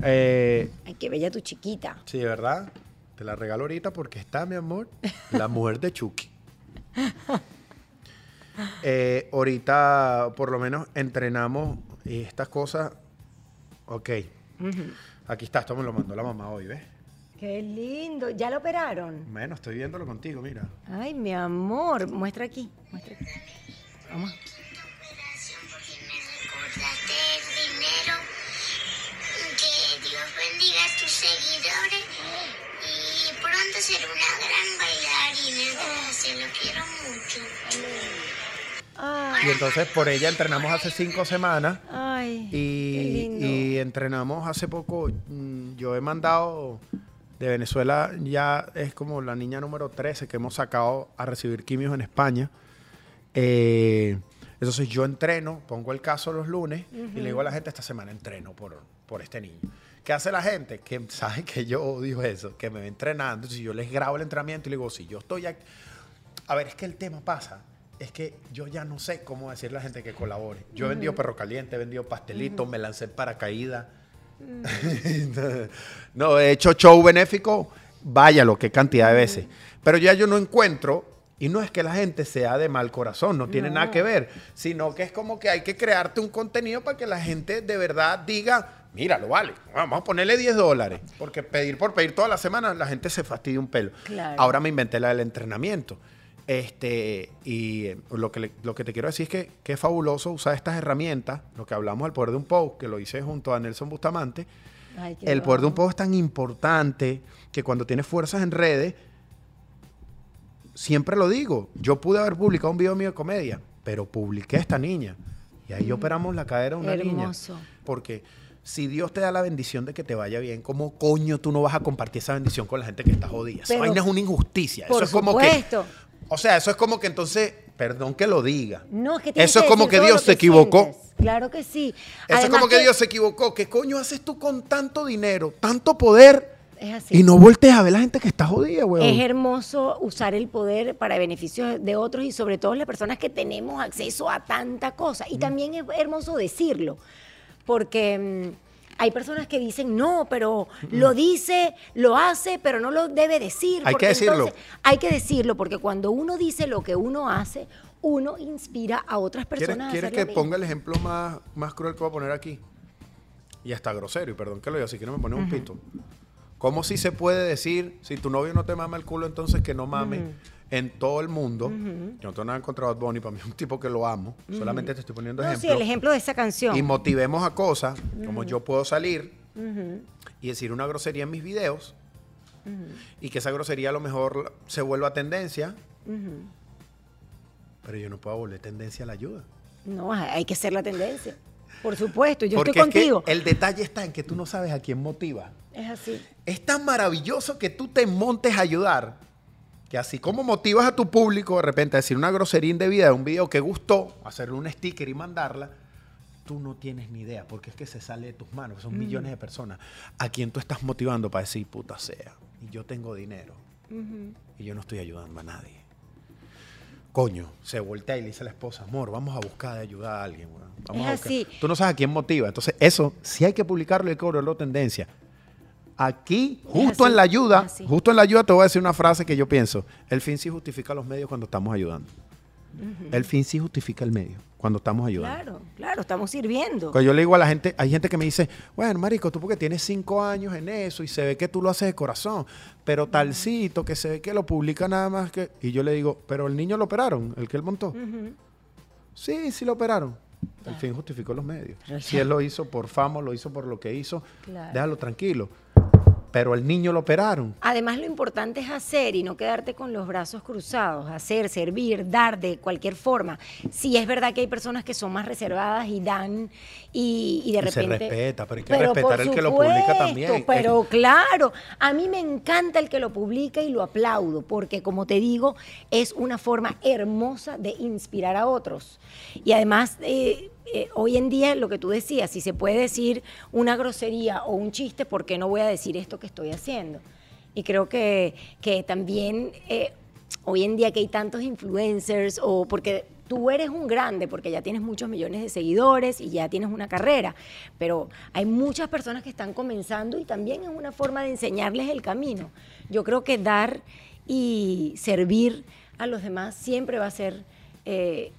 Speaker 1: Eh,
Speaker 2: Ay, qué bella tu chiquita.
Speaker 1: Sí, de verdad. Te la regalo ahorita porque está, mi amor, la mujer de Chucky. Eh, ahorita, por lo menos, entrenamos estas cosas. Ok. Aquí está, esto me lo mandó la mamá hoy, ¿ves?
Speaker 2: Qué lindo. ¿Ya lo operaron?
Speaker 1: Bueno, estoy viéndolo contigo, mira.
Speaker 2: Ay, mi amor. Muestra aquí. Muestra aquí. Vamos.
Speaker 3: Seguidores y pronto ser una gran bailarina. Se lo quiero mucho.
Speaker 2: Ay,
Speaker 1: Y entonces por ella entrenamos hace cinco semanas.
Speaker 2: ay.
Speaker 1: y entrenamos hace poco. mm, Yo he mandado de Venezuela, ya es como la niña número 13 que hemos sacado a recibir quimios en España. Eh, entonces yo entreno, pongo el caso los lunes y le digo a la gente, esta semana entreno por, por este niño. ¿Qué hace la gente? Que sabe que yo odio eso, que me ve entrenando. Si yo les grabo el entrenamiento y le digo, si yo estoy aquí. A ver, es que el tema pasa. Es que yo ya no sé cómo decirle a la gente que colabore. Yo he vendido perro caliente, he vendido pastelitos, me lancé en paracaídas. no, he hecho show benéfico, váyalo, qué cantidad de veces. Pero ya yo no encuentro, y no es que la gente sea de mal corazón, no tiene
Speaker 2: No.
Speaker 1: nada que ver, sino que es como que hay que crearte un contenido para que la gente de verdad diga, mira, lo vale, vamos a ponerle 10 dólares. Porque pedir por pedir toda la semana, la gente se fastidia un pelo.
Speaker 2: Claro.
Speaker 1: Ahora me inventé la del entrenamiento. Este, y eh, lo que, le- lo que te quiero decir es que, que es fabuloso usar estas herramientas, lo que hablamos del poder de un post, que lo hice junto a Nelson Bustamante.
Speaker 2: Ay,
Speaker 1: El poder de un post es tan importante que cuando tienes fuerzas en redes, siempre lo digo, yo pude haber publicado un video mío de comedia, pero publiqué a esta niña. Y ahí operamos la cadera de una niña.
Speaker 2: Hermoso.
Speaker 1: Porque si Dios te da la bendición de que te vaya bien, ¿cómo coño tú no vas a compartir esa bendición con la gente que está jodida? Esa
Speaker 2: Pero-
Speaker 1: vaina es una injusticia.
Speaker 2: Por
Speaker 1: eso es como
Speaker 2: supuesto.
Speaker 1: que. O sea, eso es como que entonces, perdón que lo diga.
Speaker 2: No, es que tienes
Speaker 1: Eso es como
Speaker 2: decir
Speaker 1: que Dios
Speaker 2: lo
Speaker 1: se equivocó.
Speaker 2: sientes. Claro que sí.
Speaker 1: Eso es como que, Dios se equivocó. ¿Qué coño haces tú con tanto dinero, tanto poder
Speaker 2: Es así.
Speaker 1: y no voltees a ver la gente que está jodida, weón?
Speaker 2: Es hermoso usar el poder para beneficio de otros y sobre todo las personas que tenemos acceso a tanta cosa. Y también es hermoso decirlo, porque mm, hay personas que dicen, no, pero lo dice, lo hace, pero no lo debe decir.
Speaker 1: Hay que decirlo.
Speaker 2: entonces- hay que decirlo, porque cuando uno dice lo que uno hace, uno inspira a otras
Speaker 1: ¿Quieres,
Speaker 2: personas a
Speaker 1: quieres
Speaker 2: hacer
Speaker 1: que ponga el ejemplo más, más cruel que voy a poner aquí? Y hasta grosero, y perdón que lo diga, si quiero me pone un pito. ¿Cómo si se puede decir, si tu novio no te mama el culo, entonces que no mame en todo el mundo? Yo no tengo nada contra Bad Bunny, para mí es un tipo que lo amo. Solamente te estoy poniendo
Speaker 2: No, sí,
Speaker 1: ejemplos.
Speaker 2: el ejemplo de esa canción.
Speaker 1: y motivemos a cosas, como yo puedo salir y decir una grosería en mis videos, y que esa grosería a lo mejor se vuelva tendencia, pero yo no puedo volver tendencia a la ayuda.
Speaker 2: No, hay que ser la tendencia. Por supuesto, yo
Speaker 1: Porque
Speaker 2: estoy
Speaker 1: es que
Speaker 2: contigo.
Speaker 1: el detalle está en que tú no sabes a quién motiva.
Speaker 2: Es así.
Speaker 1: Es tan maravilloso que tú te montes a ayudar, que así como motivas a tu público de repente a decir una grosería indebida de un video que gustó, hacerle un sticker y mandarla, tú no tienes ni idea, porque es que se sale de tus manos, son millones de personas a quien tú estás motivando para decir puta sea, y yo tengo dinero, y yo no estoy ayudando a nadie. Coño, se voltea y le dice a la esposa, amor, vamos a buscar de ayudar a alguien. Vamos
Speaker 2: Es
Speaker 1: a buscar".
Speaker 2: así.
Speaker 1: Tú no sabes a quién motiva. Entonces, eso, si hay que publicarlo, hay que volverlo tendencia. Aquí, justo en la ayuda, justo en la ayuda te voy a decir una frase que yo pienso. El fin sí justifica los medios cuando estamos ayudando. El fin sí justifica el medio cuando estamos ayudando.
Speaker 2: Claro, claro, estamos sirviendo.
Speaker 1: Cuando yo le digo a la gente, hay gente que me dice, bueno, marico, tú porque tienes cinco años en eso y se ve que tú lo haces de corazón, pero talcito que se ve que lo publica nada más que... Y yo le digo, pero el niño lo operaron, el que él montó. Sí, sí lo operaron. El fin justificó los medios. Si él lo hizo por fama, lo hizo por lo que hizo,
Speaker 2: Claro.
Speaker 1: déjalo tranquilo. Pero el niño lo operaron.
Speaker 2: Además, lo importante es hacer y no quedarte con los brazos cruzados, hacer, servir, dar de cualquier forma. Sí, es verdad que hay personas que son más reservadas y dan y, y de
Speaker 1: Y se
Speaker 2: repente...
Speaker 1: respeta, pero hay que respetar el que lo publica también.
Speaker 2: Pero claro, a mí me encanta el que lo publica y lo aplaudo, porque como te digo, es una forma hermosa de inspirar a otros. Y además... eh, eh, hoy en día, lo que tú decías, si se puede decir una grosería o un chiste, ¿por qué no voy a decir esto que estoy haciendo? Y creo que, que también eh, hoy en día que hay tantos influencers, o porque tú eres un grande, porque ya tienes muchos millones de seguidores y ya tienes una carrera, pero hay muchas personas que están comenzando y también es una forma de enseñarles el camino. Yo creo que dar y servir a los demás siempre va a ser... eh,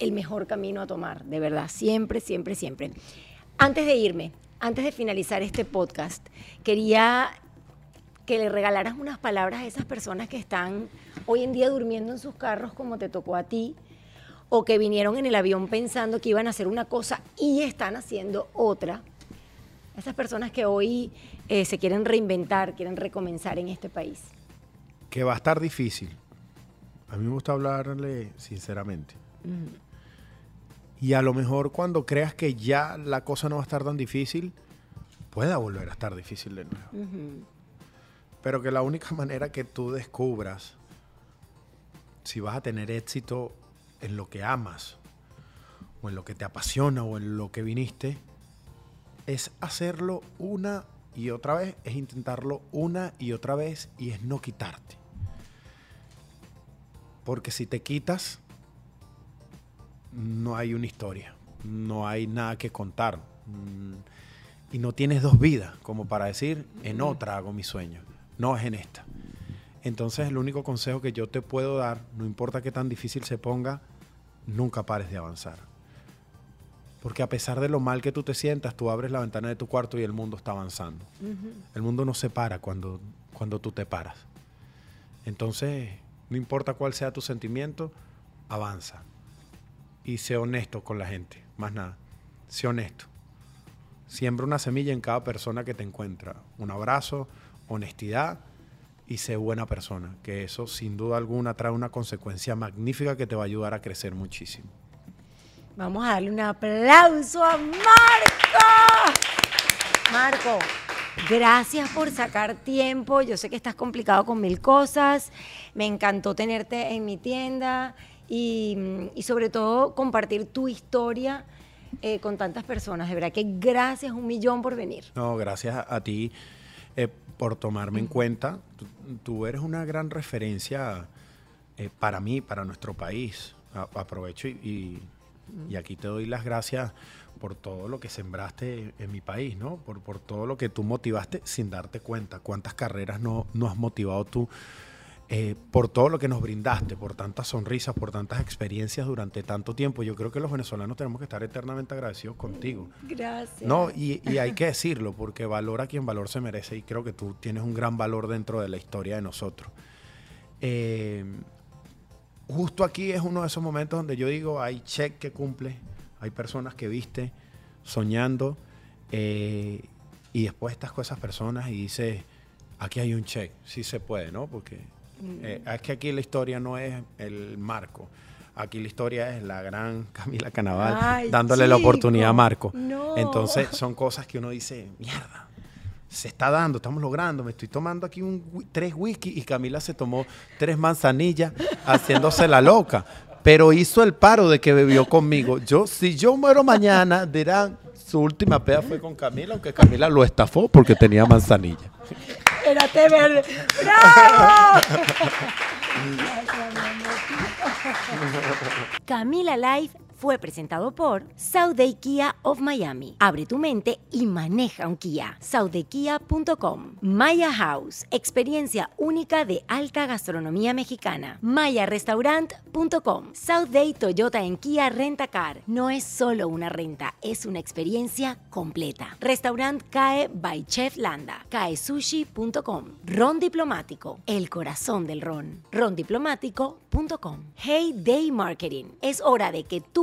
Speaker 2: el mejor camino a tomar, de verdad, siempre, siempre, siempre. Antes de irme, antes de finalizar este podcast, quería que le regalaras unas palabras a esas personas que están hoy en día durmiendo en sus carros como te tocó a ti, o que vinieron en el avión pensando que iban a hacer una cosa y están haciendo otra. Esas personas que hoy eh, se quieren reinventar, quieren recomenzar en este país.
Speaker 1: Que va a estar difícil. A mí me gusta hablarle sinceramente. Y a lo mejor cuando creas que ya la cosa no va a estar tan difícil, pueda volver a estar difícil de nuevo. Pero que la única manera que tú descubras si vas a tener éxito en lo que amas, o en lo que te apasiona, o en lo que viniste, es hacerlo una y otra vez, es intentarlo una y otra vez, y es no quitarte. Porque si te quitas, no hay una historia, no hay nada que contar. Mm, Y no tienes dos vidas, como para decir, en otra hago mi sueño, no es en esta. Entonces el único consejo que yo te puedo dar, no importa qué tan difícil se ponga, nunca pares de avanzar. Porque a pesar de lo mal que tú te sientas, tú abres la ventana de tu cuarto y el mundo está avanzando. El mundo no se para cuando, cuando tú te paras. Entonces, no importa cuál sea tu sentimiento, avanza. Y sé honesto con la gente, más nada. Sé honesto. Siembra una semilla en cada persona que te encuentra. Un abrazo, honestidad y sé buena persona. Que eso sin duda alguna trae una consecuencia magnífica que te va a ayudar a crecer muchísimo.
Speaker 2: Vamos a darle un aplauso a Marco. Marco, gracias por sacar tiempo. Yo sé que estás complicado con mil cosas. Me encantó tenerte en mi tienda y, y sobre todo compartir tu historia eh, con tantas personas. De verdad que gracias un millón por venir.
Speaker 1: No, gracias a, a ti eh, por tomarme en cuenta. Tú, tú eres una gran referencia eh, para mí, para nuestro país. A- aprovecho y, y- y aquí te doy las gracias por todo lo que sembraste en mi país, ¿no? Por, por todo lo que tú motivaste sin darte cuenta. Cuántas carreras no, no has motivado tú. Eh, por todo lo que nos brindaste, por tantas sonrisas, por tantas experiencias durante tanto tiempo. Yo creo que los venezolanos tenemos que estar eternamente agradecidos contigo.
Speaker 2: Gracias.
Speaker 1: No, y, y hay que decirlo, porque valora a quien valor se merece y creo que tú tienes un gran valor dentro de la historia de nosotros. Eh, justo aquí es uno de esos momentos donde yo digo, hay check que cumple, hay personas que viste soñando eh, y después estás con esas personas y dices, aquí hay un check, sí se puede, ¿no? Porque eh, es que aquí la historia no es el marco. Aquí la historia es la gran Camila Canaval
Speaker 2: Ay,
Speaker 1: dándole la oportunidad a Marco.
Speaker 2: no.
Speaker 1: Entonces son cosas que uno dice, mierda. se está dando, estamos logrando. Me estoy tomando aquí un, tres whisky y Camila se tomó tres manzanillas haciéndose la loca. Pero hizo el paro de que bebió conmigo. Yo, si yo muero mañana, dirán, su última peda fue con Camila, aunque Camila lo estafó porque tenía manzanilla.
Speaker 2: Era té verde. ¡Bravo! Camila Live fue presentado por Sauday Kia of Miami. Abre tu mente y maneja un Kia. SaudayKia.com. Maya House, experiencia única de alta gastronomía mexicana. MayaRestaurant.com. Sauday Toyota en Kia Rentacar. No es solo una renta, es una experiencia completa. Restaurant CAE by Chef Landa. CAESushi.com. Ron Diplomático, el corazón del ron. Rondiplomático.com. Hey Day Marketing. Es hora de que